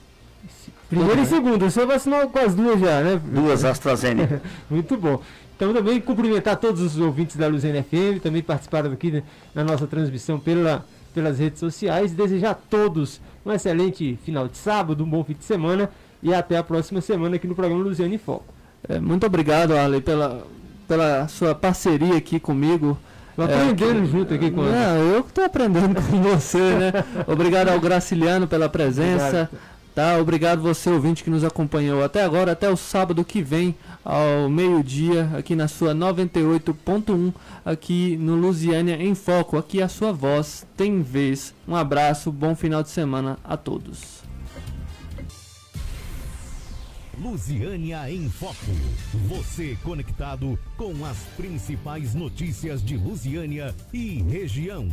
Primeiro e segundo, o senhor vacinou com as duas já, né? Duas AstraZeneca. Muito bom. Então também cumprimentar todos os ouvintes da Luzena FM, também participaram aqui né, na nossa transmissão pela, pelas redes sociais. Desejar a todos um excelente final de sábado, um bom fim de semana e até a próxima semana aqui no programa Luziane em Foco. É, muito obrigado, Arley, pela, pela sua parceria aqui comigo Tô aprendendo junto aqui com Não, eu que tô aprendendo com você, né? Obrigado ao Graciliano pela presença. Tá, obrigado você ouvinte que nos acompanhou até agora, até o sábado que vem, ao meio-dia, aqui na sua 98.1, aqui no Lusiânia em Foco. Aqui a sua voz tem vez. Um abraço, bom final de semana a todos. Lusiânia em Foco. Você conectado com as principais notícias de Lusiânia e região.